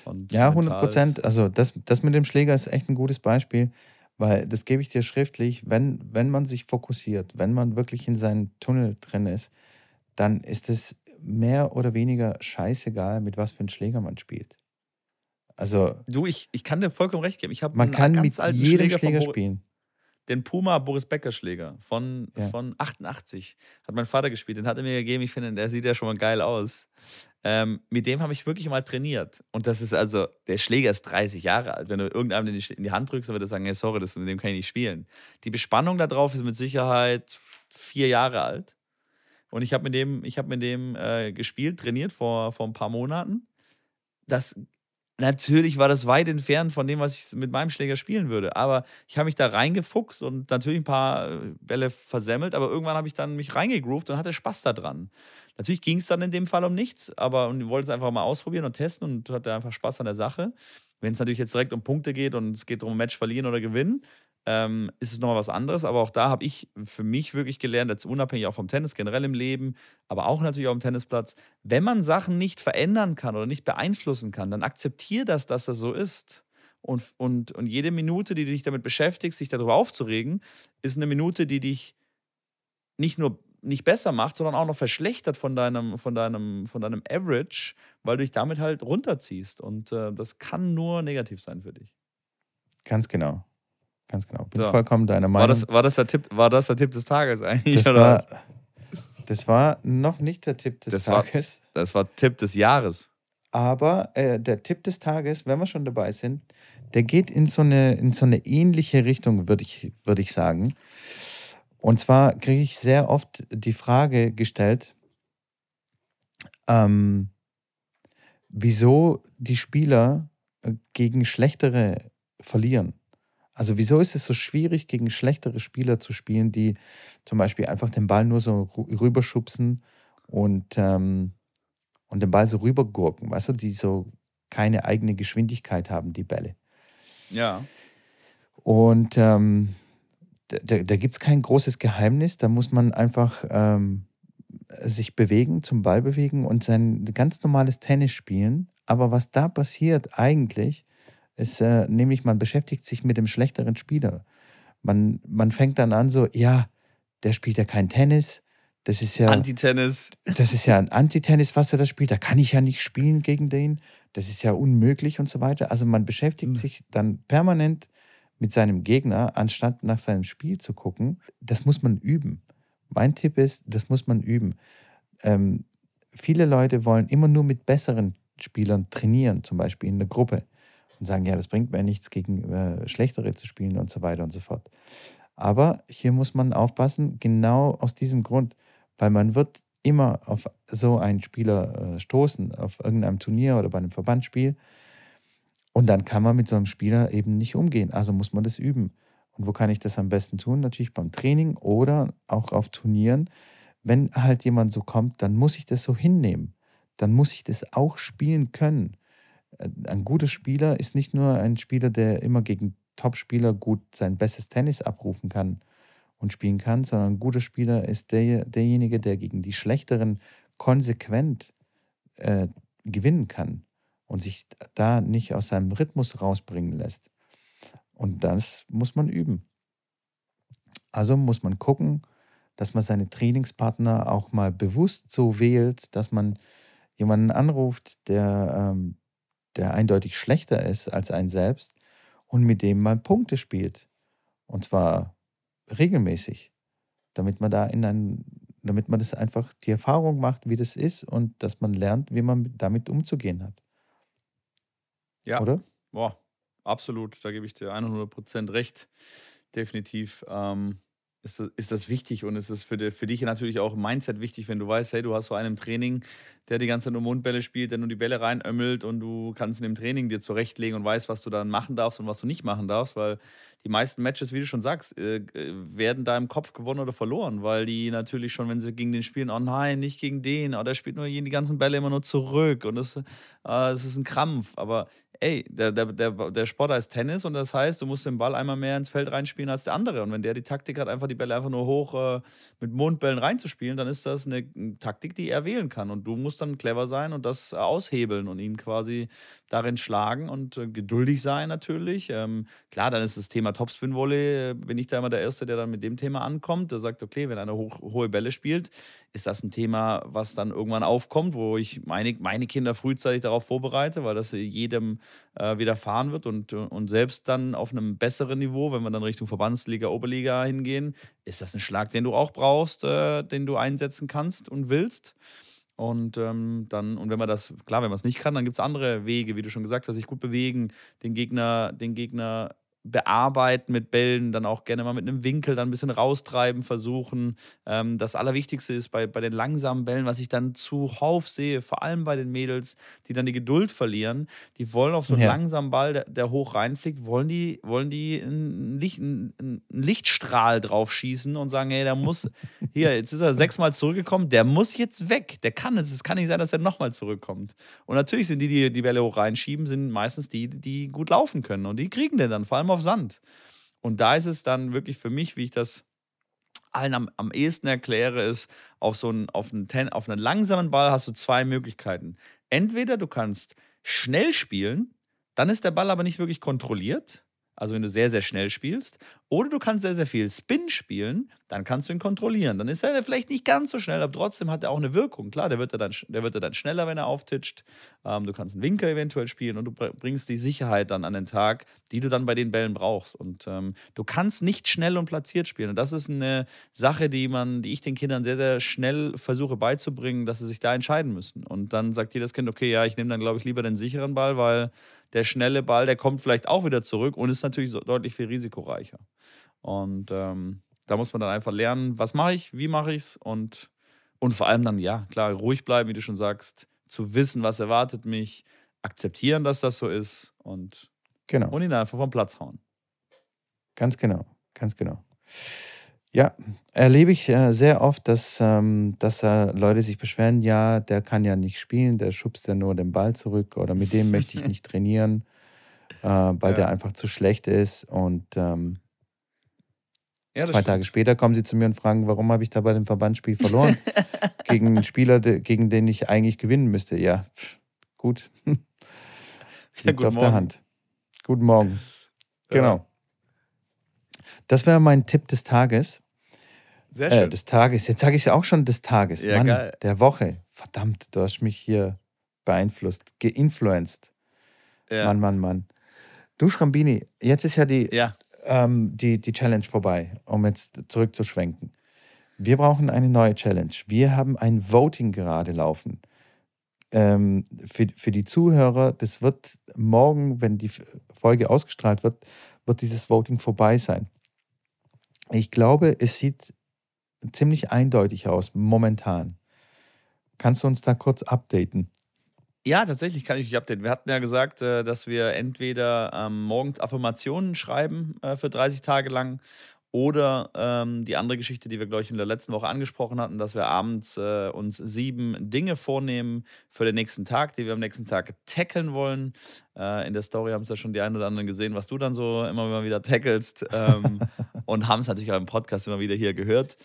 Und ja, 100 Prozent. Also das, das mit dem Schläger ist echt ein gutes Beispiel, weil das gebe ich dir schriftlich, wenn, wenn man sich fokussiert, wenn man wirklich in seinem Tunnel drin ist, dann ist es mehr oder weniger scheißegal, mit was für einem Schläger man spielt. Also. Du, ich, ich kann dir vollkommen recht geben. Ich habe man kann mit jedem Schläger, Schläger spielen. Den Puma Boris Becker Schläger von, ja. von 88 hat mein Vater gespielt. Den hat er mir gegeben. Ich finde, der sieht ja schon mal geil aus. Ähm, mit dem habe ich wirklich mal trainiert. Und das ist also, der Schläger ist 30 Jahre alt. Wenn du irgendeinem in die, in die Hand drückst, dann wird er sagen: hey, sorry, das, mit dem kann ich nicht spielen. Die Bespannung da drauf ist mit Sicherheit vier Jahre alt. Und ich habe mit dem, ich hab mit dem äh, gespielt, trainiert vor, vor ein paar Monaten. Das Natürlich war das weit entfernt von dem, was ich mit meinem Schläger spielen würde. Aber ich habe mich da reingefuchst und natürlich ein paar äh, Bälle versemmelt, aber irgendwann habe ich dann mich reingegroovt und hatte Spaß daran. Natürlich ging es dann in dem Fall um nichts, aber ich wollte es einfach mal ausprobieren und testen und hatte einfach Spaß an der Sache. Wenn es natürlich jetzt direkt um Punkte geht und es geht darum, Match verlieren oder gewinnen, ähm, ist es nochmal was anderes. Aber auch da habe ich für mich wirklich gelernt, jetzt unabhängig auch vom Tennis, generell im Leben, aber auch natürlich auch im Tennisplatz, wenn man Sachen nicht verändern kann oder nicht beeinflussen kann, dann akzeptiere das, dass das so ist. Und, und, und jede Minute, die du dich damit beschäftigst, sich darüber aufzuregen, ist eine Minute, die dich nicht nur nicht besser macht, sondern auch noch verschlechtert von deinem, von deinem, von deinem Average, weil du dich damit halt runterziehst. Und äh, das kann nur negativ sein für dich. Ganz genau. Ganz genau. Bin so. vollkommen deiner Meinung. War das, war, das der Tipp, war das der Tipp des Tages eigentlich? Das, war, das war noch nicht der Tipp des das Tages. War, das war Tipp des Jahres. Aber äh, der Tipp des Tages, wenn wir schon dabei sind, der geht in so eine, in so eine ähnliche Richtung, würde ich, würd ich sagen. Und zwar kriege ich sehr oft die Frage gestellt, ähm, wieso die Spieler äh, gegen schlechtere verlieren. Also wieso ist es so schwierig, gegen schlechtere Spieler zu spielen, die zum Beispiel einfach den Ball nur so rüberschubsen und, ähm, und den Ball so rübergurken, weißt du, die so keine eigene Geschwindigkeit haben, die Bälle. Ja. Und ähm, da, da gibt es kein großes Geheimnis, da muss man einfach ähm, sich bewegen, zum Ball bewegen und sein ganz normales Tennis spielen. Aber was da passiert eigentlich, ist äh, nämlich, man beschäftigt sich mit dem schlechteren Spieler. Man, man fängt dann an so, ja, der spielt ja kein Tennis. Das ist ja. Antitennis. Das ist ja ein Antitennis, was er da spielt. Da kann ich ja nicht spielen gegen den. Das ist ja unmöglich und so weiter. Also man beschäftigt mhm. sich dann permanent mit seinem Gegner, anstatt nach seinem Spiel zu gucken. Das muss man üben. Mein Tipp ist, das muss man üben. Ähm, viele Leute wollen immer nur mit besseren Spielern trainieren, zum Beispiel in der Gruppe und sagen, ja, das bringt mir nichts, gegen äh, Schlechtere zu spielen und so weiter und so fort. Aber hier muss man aufpassen, genau aus diesem Grund, weil man wird immer auf so einen Spieler äh, stoßen, auf irgendeinem Turnier oder bei einem Verbandsspiel. Und dann kann man mit so einem Spieler eben nicht umgehen. Also muss man das üben. Und wo kann ich das am besten tun? Natürlich beim Training oder auch auf Turnieren. Wenn halt jemand so kommt, dann muss ich das so hinnehmen. Dann muss ich das auch spielen können. Äh, ein guter Spieler ist nicht nur ein Spieler, der immer gegen Top-Spieler gut sein bestes Tennis abrufen kann und spielen kann, sondern ein guter Spieler ist der, derjenige, der gegen die Schlechteren konsequent äh, gewinnen kann und sich da nicht aus seinem Rhythmus rausbringen lässt. Und das muss man üben. Also muss man gucken, dass man seine Trainingspartner auch mal bewusst so wählt, dass man jemanden anruft, der ähm, der eindeutig schlechter ist als ein selbst und mit dem man Punkte spielt. Und zwar regelmäßig, damit man da in ein, damit man das einfach die Erfahrung macht, wie das ist und dass man lernt, wie man damit umzugehen hat. Ja. Oder? Boah, absolut. Da gebe ich dir 100% recht. Definitiv. Ähm, ist, ist das wichtig und ist es für, für dich natürlich auch Mindset wichtig, wenn du weißt, hey, du hast so einen Training, der die ganze Zeit nur Mundbälle spielt, der nur die Bälle reinömmelt und du kannst in dem Training dir zurechtlegen und weißt, was du dann machen darfst und was du nicht machen darfst, weil die meisten Matches, wie du schon sagst, äh, werden da im Kopf gewonnen oder verloren, weil die natürlich schon, wenn sie gegen den spielen, oh nein, nicht gegen den, oh, der spielt nur die ganzen Bälle immer nur zurück und das, äh, das ist ein Krampf. Aber ey, der, der, der, der Sport heißt Tennis und das heißt, du musst den Ball einmal mehr ins Feld reinspielen als der andere. Und wenn der die Taktik hat, einfach die Bälle einfach nur hoch äh, mit Mondbällen reinzuspielen, dann ist das eine Taktik, die er wählen kann. Und du musst dann clever sein und das aushebeln und ihn quasi darin schlagen und äh, geduldig sein natürlich. Ähm, klar, dann ist das Thema Topspin-Volley, äh, bin ich da immer der Erste, der dann mit dem Thema ankommt. Der sagt, okay, wenn einer hoch, hohe Bälle spielt, ist das ein Thema, was dann irgendwann aufkommt, wo ich meine, meine Kinder frühzeitig darauf vorbereite, weil das jedem äh, widerfahren wird und, und selbst dann auf einem besseren Niveau, wenn wir dann Richtung Verbandsliga, Oberliga hingehen, ist das ein Schlag, den du auch brauchst, den du einsetzen kannst und willst. Und ähm, dann, und wenn man das, klar, wenn man es nicht kann, dann gibt es andere Wege, wie du schon gesagt hast, sich gut bewegen, den Gegner, den Gegner bearbeiten mit Bällen, dann auch gerne mal mit einem Winkel dann ein bisschen raustreiben versuchen. Ähm, das Allerwichtigste ist bei, bei den langsamen Bällen, was ich dann zuhauf sehe, vor allem bei den Mädels, die dann die Geduld verlieren, die wollen auf so einen ja. langsamen Ball, der, der, hoch reinfliegt, wollen die, wollen die einen, Licht, einen, einen Lichtstrahl drauf schießen und sagen, hey, der muss, hier, jetzt ist er sechsmal zurückgekommen, der muss jetzt weg, der kann es, es kann nicht sein, dass er nochmal zurückkommt. Und natürlich sind die, die die Bälle hoch reinschieben, sind meistens die, die gut laufen können und die kriegen den dann, vor allem auf auf Sand. Und da ist es dann wirklich für mich, wie ich das allen am, am ehesten erkläre, ist, auf so einen, auf, einen ten, auf einen langsamen Ball hast du zwei Möglichkeiten. Entweder du kannst schnell spielen, dann ist der Ball aber nicht wirklich kontrolliert. Also wenn du sehr, sehr schnell spielst. Oder du kannst sehr, sehr viel Spin spielen, dann kannst du ihn kontrollieren. Dann ist er vielleicht nicht ganz so schnell, aber trotzdem hat er auch eine Wirkung. Klar, der wird er dann, der wird er dann schneller, wenn er auftitscht. Ähm, du kannst einen Winkel eventuell spielen und du bringst die Sicherheit dann an den Tag, die du dann bei den Bällen brauchst. Und ähm, du kannst nicht schnell und platziert spielen. Und das ist eine Sache, die man, die ich den Kindern sehr, sehr schnell versuche beizubringen, dass sie sich da entscheiden müssen. Und dann sagt jedes Kind, okay, ja, ich nehme dann, glaube ich, lieber den sicheren Ball, weil der schnelle Ball, der kommt vielleicht auch wieder zurück und ist natürlich so deutlich viel risikoreicher. Und ähm, da muss man dann einfach lernen, was mache ich, wie mache ich es und, und vor allem dann, ja, klar, ruhig bleiben, wie du schon sagst, zu wissen, was erwartet mich, akzeptieren, dass das so ist und, genau. und ihn einfach vom Platz hauen. Ganz genau, ganz genau. Ja, erlebe ich äh, sehr oft, dass, ähm, dass äh, Leute sich beschweren, ja, der kann ja nicht spielen, der schubst ja nur den Ball zurück oder mit dem möchte ich nicht trainieren, äh, weil ja. der einfach zu schlecht ist. Und ähm, ja, zwei stimmt. Tage später kommen sie zu mir und fragen, warum habe ich da bei dem Verbandsspiel verloren? gegen einen Spieler, gegen den ich eigentlich gewinnen müsste. Ja, gut. Liegt ja, auf Morgen. der Hand. Guten Morgen. Genau. Das wäre mein Tipp des Tages. Sehr äh, schön. Äh, des Tages. Jetzt sage ich ja auch schon des Tages. Ja, Mann, geil. der Woche. Verdammt, du hast mich hier beeinflusst, geinfluenced. Ja. Mann, Mann, Mann. Du, Schrambini, jetzt ist ja die, ja. Ähm, die, die Challenge vorbei, um jetzt zurückzuschwenken. Wir brauchen eine neue Challenge. Wir haben ein Voting gerade laufen. Ähm, für, für die Zuhörer, das wird morgen, wenn die Folge ausgestrahlt wird, wird dieses Voting vorbei sein. Ich glaube, es sieht ziemlich eindeutig aus, momentan. Kannst du uns da kurz updaten? Ja, tatsächlich kann ich dich updaten. Wir hatten ja gesagt, äh, dass wir entweder ähm, morgens Affirmationen schreiben äh, für 30 Tage lang oder ähm, die andere Geschichte, die wir, glaube ich, in der letzten Woche angesprochen hatten, dass wir abends äh, uns sieben Dinge vornehmen für den nächsten Tag, die wir am nächsten Tag tackeln wollen. Äh, in der Story haben es ja schon die einen oder anderen gesehen, was du dann so immer mal wieder tackelst. Ähm, und haben es natürlich auch im Podcast immer wieder hier gehört.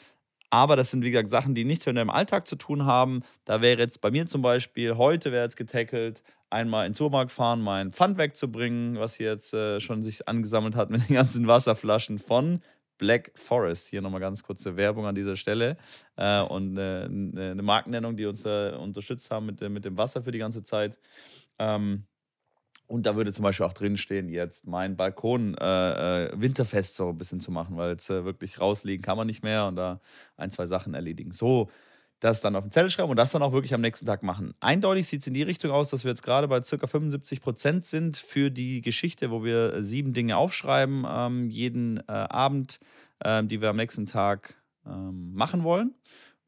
Aber das sind, wie gesagt, Sachen, die nichts mit deinem Alltag zu tun haben. Da wäre jetzt bei mir zum Beispiel, heute wäre jetzt getackelt, einmal in den Supermarkt fahren, mein Pfand wegzubringen, was hier jetzt äh, schon sich angesammelt hat mit den ganzen Wasserflaschen von Black Forest. Hier nochmal ganz kurze Werbung an dieser Stelle. Äh, und äh, eine Markennennung, die uns äh, unterstützt haben mit, mit dem Wasser für die ganze Zeit. Ähm, und da würde zum Beispiel auch drinstehen, jetzt mein Balkon äh, äh, winterfest so ein bisschen zu machen, weil jetzt äh, wirklich rausliegen kann man nicht mehr und da ein, zwei Sachen erledigen. So, das dann auf den Zettel schreiben und das dann auch wirklich am nächsten Tag machen. Eindeutig sieht es in die Richtung aus, dass wir jetzt gerade bei ca. 75 Prozent sind für die Geschichte, wo wir sieben Dinge aufschreiben, ähm, jeden äh, Abend, ähm, die wir am nächsten Tag ähm, machen wollen.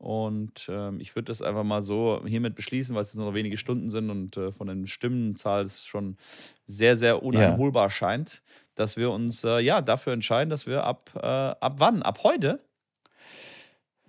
Und ähm, ich würde das einfach mal so hiermit beschließen, weil es nur noch wenige Stunden sind und äh, von den Stimmenzahl es schon sehr, sehr uneinholbar ja. scheint, dass wir uns äh, ja dafür entscheiden, dass wir ab, äh, ab wann? Ab heute?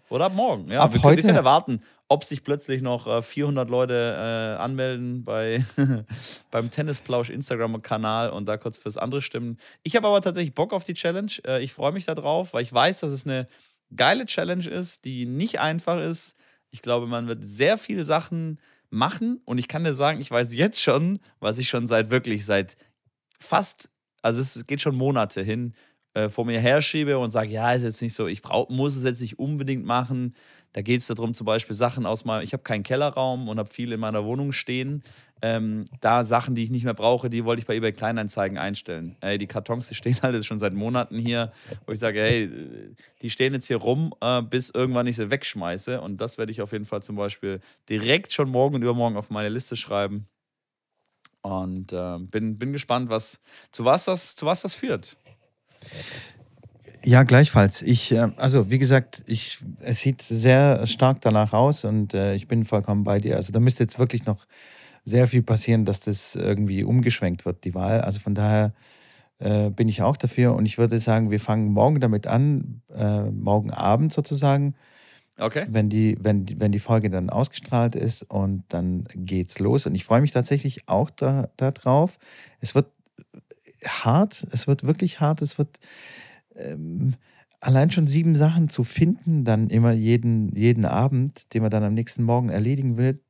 Oder ab morgen? Ja, ab wir, heute? wir können erwarten. ob sich plötzlich noch äh, 400 Leute äh, anmelden bei, beim Tennisplausch Instagram-Kanal und da kurz fürs andere stimmen. Ich habe aber tatsächlich Bock auf die Challenge. Äh, ich freue mich darauf, weil ich weiß, dass es eine geile Challenge ist, die nicht einfach ist. Ich glaube, man wird sehr viele Sachen machen und ich kann dir sagen, ich weiß jetzt schon, was ich schon seit wirklich seit fast, also es geht schon Monate hin, äh, vor mir herschiebe und sage, ja, ist jetzt nicht so, ich brauch, muss es jetzt nicht unbedingt machen. Da geht es darum, zum Beispiel Sachen aus meinem, ich habe keinen Kellerraum und habe viel in meiner Wohnung stehen. Ähm, da Sachen, die ich nicht mehr brauche, die wollte ich bei eBay Kleinanzeigen einstellen. Ey, die Kartons, die stehen halt schon seit Monaten hier, wo ich sage, hey, die stehen jetzt hier rum, äh, bis irgendwann ich sie wegschmeiße. Und das werde ich auf jeden Fall zum Beispiel direkt schon morgen und übermorgen auf meine Liste schreiben. Und äh, bin, bin gespannt, was, zu, was das, zu was das führt. Ja, gleichfalls. Ich, äh, also wie gesagt, ich, es sieht sehr stark danach aus und äh, ich bin vollkommen bei dir. Also da müsste jetzt wirklich noch sehr viel passieren, dass das irgendwie umgeschwenkt wird, die Wahl. Also von daher äh, bin ich auch dafür und ich würde sagen, wir fangen morgen damit an, äh, morgen Abend sozusagen. Okay. Wenn die, wenn, wenn die Folge dann ausgestrahlt ist und dann geht's los. Und ich freue mich tatsächlich auch da, da drauf. Es wird hart, es wird wirklich hart, es wird ähm, allein schon sieben Sachen zu finden, dann immer jeden, jeden Abend, den man dann am nächsten Morgen erledigen will.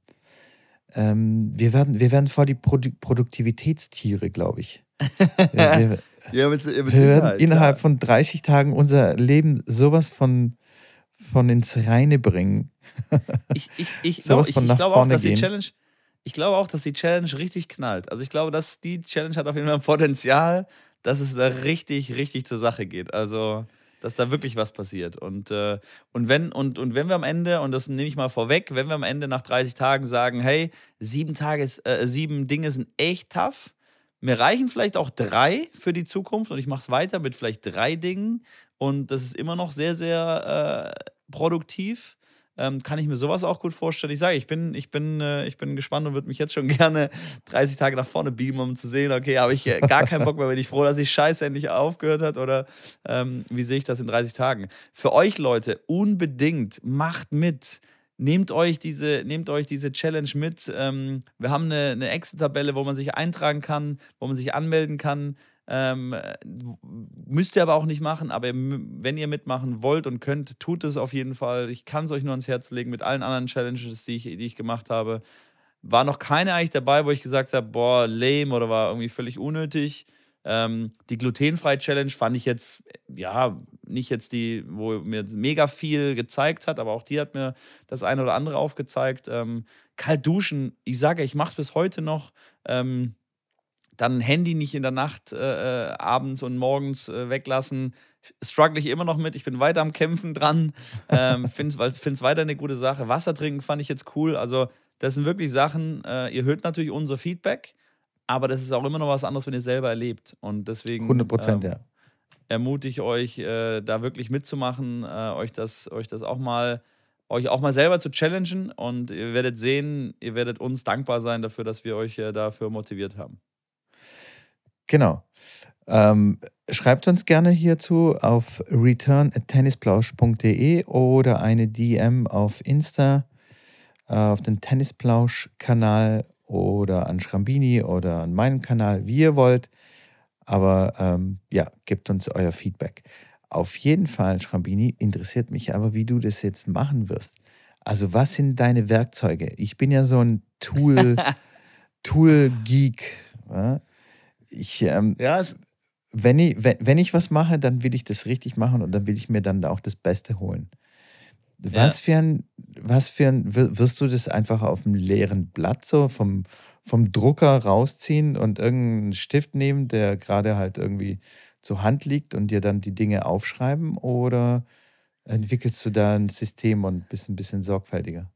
Ähm, wir, werden, wir werden voll die Produ Produktivitätstiere, glaube ich. Wir, ja, mit, mit wir werden innerhalb ja. von 30 Tagen unser Leben sowas von, von ins Reine bringen. Ich, ich, ich, ich, ich glaube auch, dass die Challenge, ich glaube auch, dass die Challenge richtig knallt. Also ich glaube, dass die Challenge hat auf jeden Fall Potenzial, dass es da richtig, richtig zur Sache geht. Also, dass da wirklich was passiert. Und, äh, und, wenn, und, und wenn wir am Ende, und das nehme ich mal vorweg, wenn wir am Ende nach 30 Tagen sagen, hey, sieben, Tages, äh, sieben Dinge sind echt tough, mir reichen vielleicht auch drei für die Zukunft und ich mache es weiter mit vielleicht drei Dingen und das ist immer noch sehr, sehr äh, produktiv ähm, kann ich mir sowas auch gut vorstellen. Ich sage, ich bin, ich bin, äh, ich bin gespannt und würde mich jetzt schon gerne 30 Tage nach vorne beamen, um zu sehen, okay, habe ich äh, gar keinen Bock mehr, bin ich froh, dass die Scheiße endlich aufgehört hat oder ähm, wie sehe ich das in 30 Tagen? Für euch Leute, unbedingt macht mit. Nehmt euch diese, nehmt euch diese Challenge mit. Ähm, wir haben eine, eine Excel-Tabelle, wo man sich eintragen kann, wo man sich anmelden kann. Ähm, müsst ihr aber auch nicht machen, aber wenn ihr mitmachen wollt und könnt, tut es auf jeden Fall. Ich kann es euch nur ans Herz legen mit allen anderen Challenges, die ich, die ich gemacht habe. War noch keine eigentlich dabei, wo ich gesagt habe, boah, lame oder war irgendwie völlig unnötig. Ähm, die glutenfreie Challenge fand ich jetzt, ja, nicht jetzt die, wo mir mega viel gezeigt hat, aber auch die hat mir das eine oder andere aufgezeigt. Ähm, kalt duschen, ich sage, ich mache es bis heute noch. Ähm, dann Handy nicht in der Nacht äh, äh, abends und morgens äh, weglassen. Struggle ich immer noch mit. Ich bin weiter am Kämpfen dran. Ähm, Finde es weiter eine gute Sache. Wasser trinken fand ich jetzt cool. Also, das sind wirklich Sachen, äh, ihr hört natürlich unser Feedback, aber das ist auch immer noch was anderes, wenn ihr selber erlebt. Und deswegen. 100 Prozent, ähm, ja. Ermutige ich euch, äh, da wirklich mitzumachen, äh, euch, das, euch das auch mal euch auch mal selber zu challengen und ihr werdet sehen, ihr werdet uns dankbar sein dafür, dass wir euch dafür motiviert haben. Genau. Ähm, schreibt uns gerne hierzu auf return@tennisplausch.de oder eine DM auf Insta, äh, auf den Tennisplausch-Kanal oder an Schrambini oder an meinem Kanal, wie ihr wollt. Aber ähm, ja, gebt uns euer Feedback. Auf jeden Fall, Schrambini, interessiert mich aber, wie du das jetzt machen wirst. Also, was sind deine Werkzeuge? Ich bin ja so ein Tool, Tool-Geek. Ja? Ich, ähm, ja, wenn, ich, wenn, wenn ich was mache, dann will ich das richtig machen und dann will ich mir dann auch das Beste holen. Was ja. für ein, was für ein, wirst du das einfach auf dem leeren Blatt so vom, vom Drucker rausziehen und irgendeinen Stift nehmen, der gerade halt irgendwie zur Hand liegt und dir dann die Dinge aufschreiben oder entwickelst du da ein System und bist ein bisschen sorgfältiger?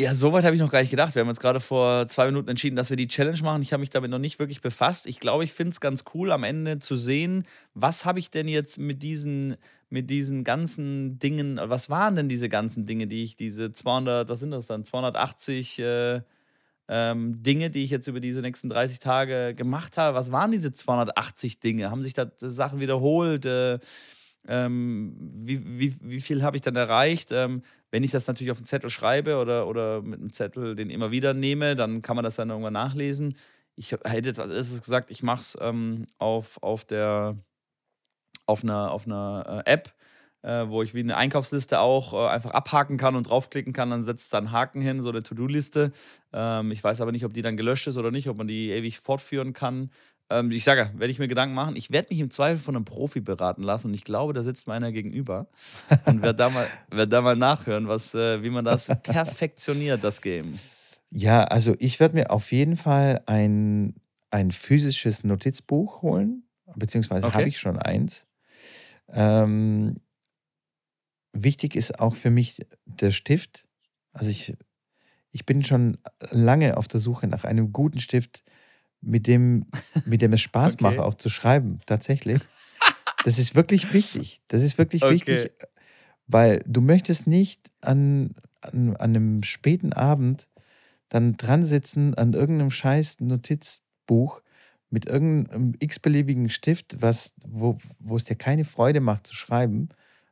Ja, soweit habe ich noch gar nicht gedacht. Wir haben uns gerade vor zwei Minuten entschieden, dass wir die Challenge machen. Ich habe mich damit noch nicht wirklich befasst. Ich glaube, ich finde es ganz cool, am Ende zu sehen, was habe ich denn jetzt mit diesen, mit diesen ganzen Dingen, was waren denn diese ganzen Dinge, die ich, diese 200, was sind das dann, 280 äh, ähm, Dinge, die ich jetzt über diese nächsten 30 Tage gemacht habe. Was waren diese 280 Dinge? Haben sich da Sachen wiederholt? Äh, ähm, wie, wie, wie viel habe ich dann erreicht? Ähm, wenn ich das natürlich auf einen Zettel schreibe oder, oder mit einem Zettel den immer wieder nehme, dann kann man das dann irgendwann nachlesen. Ich hätte jetzt als erstes gesagt, ich mache es ähm, auf, auf, auf einer, auf einer äh, App, äh, wo ich wie eine Einkaufsliste auch äh, einfach abhaken kann und draufklicken kann, dann setzt da einen Haken hin, so eine To-Do-Liste. Ähm, ich weiß aber nicht, ob die dann gelöscht ist oder nicht, ob man die ewig fortführen kann. Ähm, ich sage, werde ich mir Gedanken machen. Ich werde mich im Zweifel von einem Profi beraten lassen und ich glaube, da sitzt meiner gegenüber und werde da, mal, werd da mal nachhören, was, äh, wie man das perfektioniert, das Game. Ja, also ich werde mir auf jeden Fall ein, ein physisches Notizbuch holen, beziehungsweise okay. habe ich schon eins. Ähm, wichtig ist auch für mich der Stift. Also ich, ich bin schon lange auf der Suche nach einem guten Stift, mit dem, mit dem es Spaß okay. macht, auch zu schreiben, tatsächlich. Das ist wirklich wichtig. Das ist wirklich okay. wichtig, weil du möchtest nicht an, an, an einem späten Abend dann dran sitzen an irgendeinem scheiß Notizbuch mit irgendeinem x-beliebigen Stift, was, wo, wo es dir keine Freude macht zu schreiben.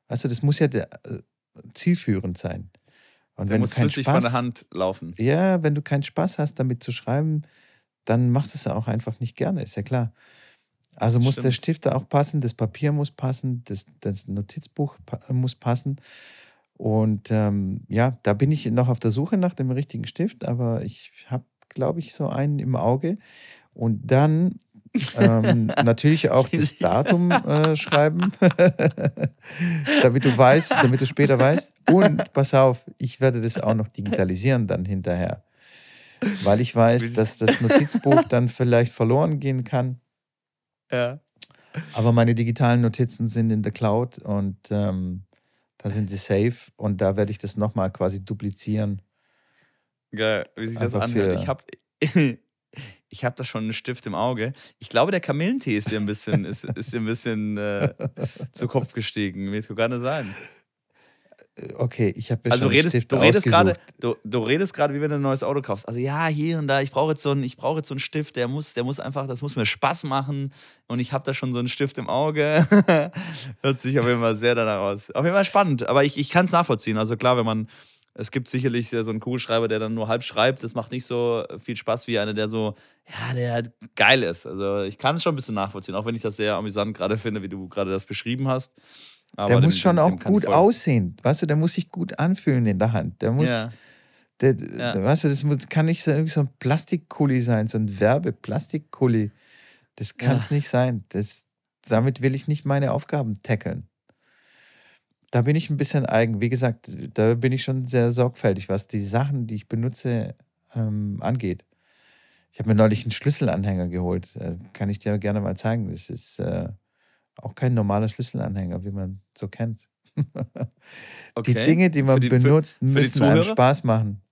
Weißt du, das muss ja der, äh, zielführend sein. Und der wenn muss du keinen Spaß, von der Hand laufen. Ja, wenn du keinen Spaß hast, damit zu schreiben, dann machst du es ja auch einfach nicht gerne, ist ja klar. Also muss Stimmt. der Stift da auch passen, das Papier muss passen, das, das Notizbuch muss passen. Und ähm, ja, da bin ich noch auf der Suche nach dem richtigen Stift, aber ich habe, glaube ich, so einen im Auge. Und dann ähm, natürlich auch das Datum äh, schreiben, damit du weißt, damit du später weißt. Und pass auf, ich werde das auch noch digitalisieren dann hinterher weil ich weiß, dass das Notizbuch dann vielleicht verloren gehen kann. Ja. Aber meine digitalen Notizen sind in der Cloud und ähm, da sind sie safe und da werde ich das nochmal quasi duplizieren. Geil, wie sich das anhört. Ich habe ich hab da schon einen Stift im Auge. Ich glaube, der Kamillentee ist dir ein bisschen, ist, ist dir ein bisschen äh, zu Kopf gestiegen. Wird gar nicht sein. Okay, ich habe mir also schon du redest, du redest gerade, du, du redest gerade, wie wenn du ein neues Auto kaufst. Also ja, hier und da, ich brauche jetzt so einen, ich brauche jetzt so einen Stift, der muss, der muss einfach, das muss mir Spaß machen. Und ich habe da schon so einen Stift im Auge. Hört sich auf jeden Fall sehr danach aus. Auf jeden Fall spannend, aber ich, ich kann es nachvollziehen. Also klar, wenn man, es gibt sicherlich so einen Kugelschreiber, der dann nur halb schreibt. Das macht nicht so viel Spaß wie einer, der so, ja, der halt geil ist. Also ich kann es schon ein bisschen nachvollziehen, auch wenn ich das sehr amüsant gerade finde, wie du gerade das beschrieben hast. Aber der muss dem, schon dem, auch gut aussehen. Weißt du, der muss sich gut anfühlen in der Hand. Der muss. Ja. Der, ja. Weißt du, das kann nicht so ein Plastikkuli sein, so ein Werbeplastikkuli. Das kann es ja. nicht sein. Das, damit will ich nicht meine Aufgaben tackeln. Da bin ich ein bisschen eigen. Wie gesagt, da bin ich schon sehr sorgfältig, was die Sachen, die ich benutze, ähm, angeht. Ich habe mir neulich einen Schlüsselanhänger geholt. Äh, kann ich dir gerne mal zeigen. Das ist. Äh, auch kein normaler Schlüsselanhänger, wie man so kennt. okay. Die Dinge, die man die, benutzt, für, für müssen einem Spaß machen.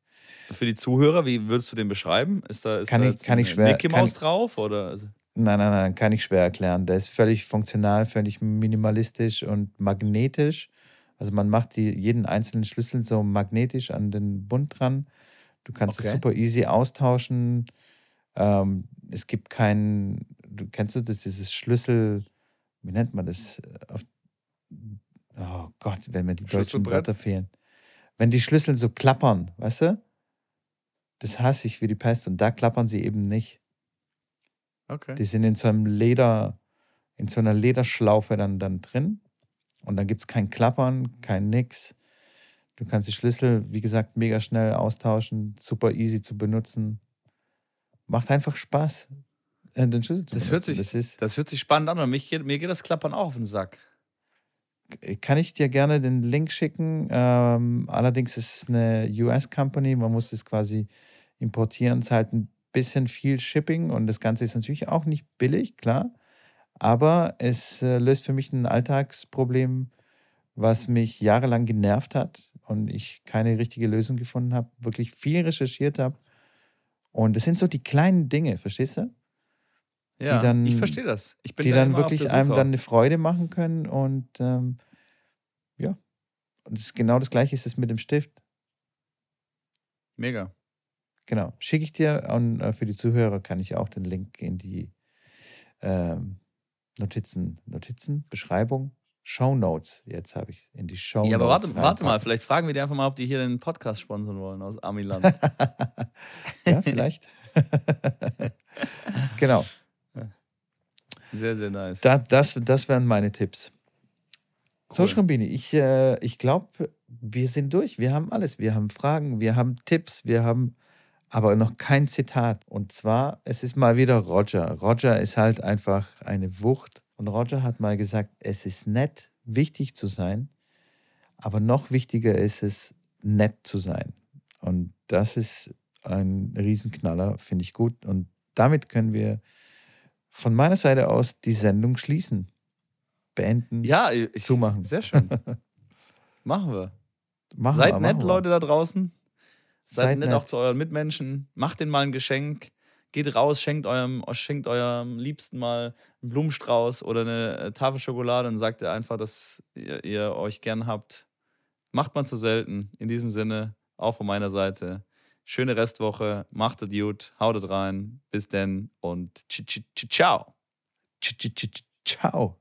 Für die Zuhörer, wie würdest du den beschreiben? Ist da, ist kann da ich, kann ich schwer, Mickey Mouse drauf? Oder? Nein, nein, nein, kann ich schwer erklären. Der ist völlig funktional, völlig minimalistisch und magnetisch. Also man macht die, jeden einzelnen Schlüssel so magnetisch an den Bund dran. Du kannst okay. es super easy austauschen. Ähm, es gibt keinen, du kennst du das, dieses Schlüssel, wie nennt man das? Auf, oh Gott, wenn mir die deutschen Wörter fehlen. Wenn die Schlüssel so klappern, weißt du? Das hasse ich wie die Pest und da klappern sie eben nicht. Okay. Die sind in so einem Leder, in so einer Lederschlaufe dann, dann drin und dann gibt es kein Klappern, kein Nix. Du kannst die Schlüssel, wie gesagt, mega schnell austauschen, super easy zu benutzen. Macht einfach Spaß äh, den Schlüssel zu das hört, sich, das, ist, das hört sich spannend an und mich, mir geht das Klappern auch auf den Sack. Kann ich dir gerne den Link schicken. Ähm, allerdings ist es eine US-Company, man muss es quasi importieren, es halt ein bisschen viel Shipping und das Ganze ist natürlich auch nicht billig, klar. Aber es äh, löst für mich ein Alltagsproblem, was mich jahrelang genervt hat und ich keine richtige Lösung gefunden habe, wirklich viel recherchiert habe. Und es sind so die kleinen Dinge, verstehst du? Ja, dann, ich verstehe das. Ich bin die da dann wirklich einem dann eine Freude machen können und ähm, ja. Und das genau das gleiche ist es mit dem Stift. Mega. Genau. Schicke ich dir und äh, für die Zuhörer kann ich auch den Link in die ähm, Notizen, Notizen, Beschreibung Shownotes. Jetzt habe ich in die Shownotes. Ja, aber warte, warte mal, vielleicht fragen wir die einfach mal, ob die hier den Podcast sponsern wollen aus Amiland. ja, vielleicht. genau. Sehr, sehr nice. Da, das, das wären meine Tipps. Cool. So, Schrambini, ich, äh, ich glaube, wir sind durch. Wir haben alles. Wir haben Fragen, wir haben Tipps, wir haben aber noch kein Zitat. Und zwar, es ist mal wieder Roger. Roger ist halt einfach eine Wucht. Und Roger hat mal gesagt, es ist nett, wichtig zu sein, aber noch wichtiger ist es, nett zu sein. Und das ist ein Riesenknaller, finde ich gut. Und damit können wir von meiner Seite aus die Sendung schließen. Beenden. Ja, ich, zumachen. Sehr schön. machen wir. Machen Seid wir, nett, machen Leute da draußen. Seid, Seid nett, nett. auch zu euren Mitmenschen. Macht denen mal ein Geschenk. Geht raus, schenkt eurem, schenkt eurem Liebsten mal einen Blumenstrauß oder eine äh, Tafel Schokolade und sagt ihr einfach, dass ihr, ihr euch gern habt. Macht man zu selten. In diesem Sinne, auch von meiner Seite. Schöne Restwoche. Macht es gut. Haut rein. Bis denn und ciao. Ciao.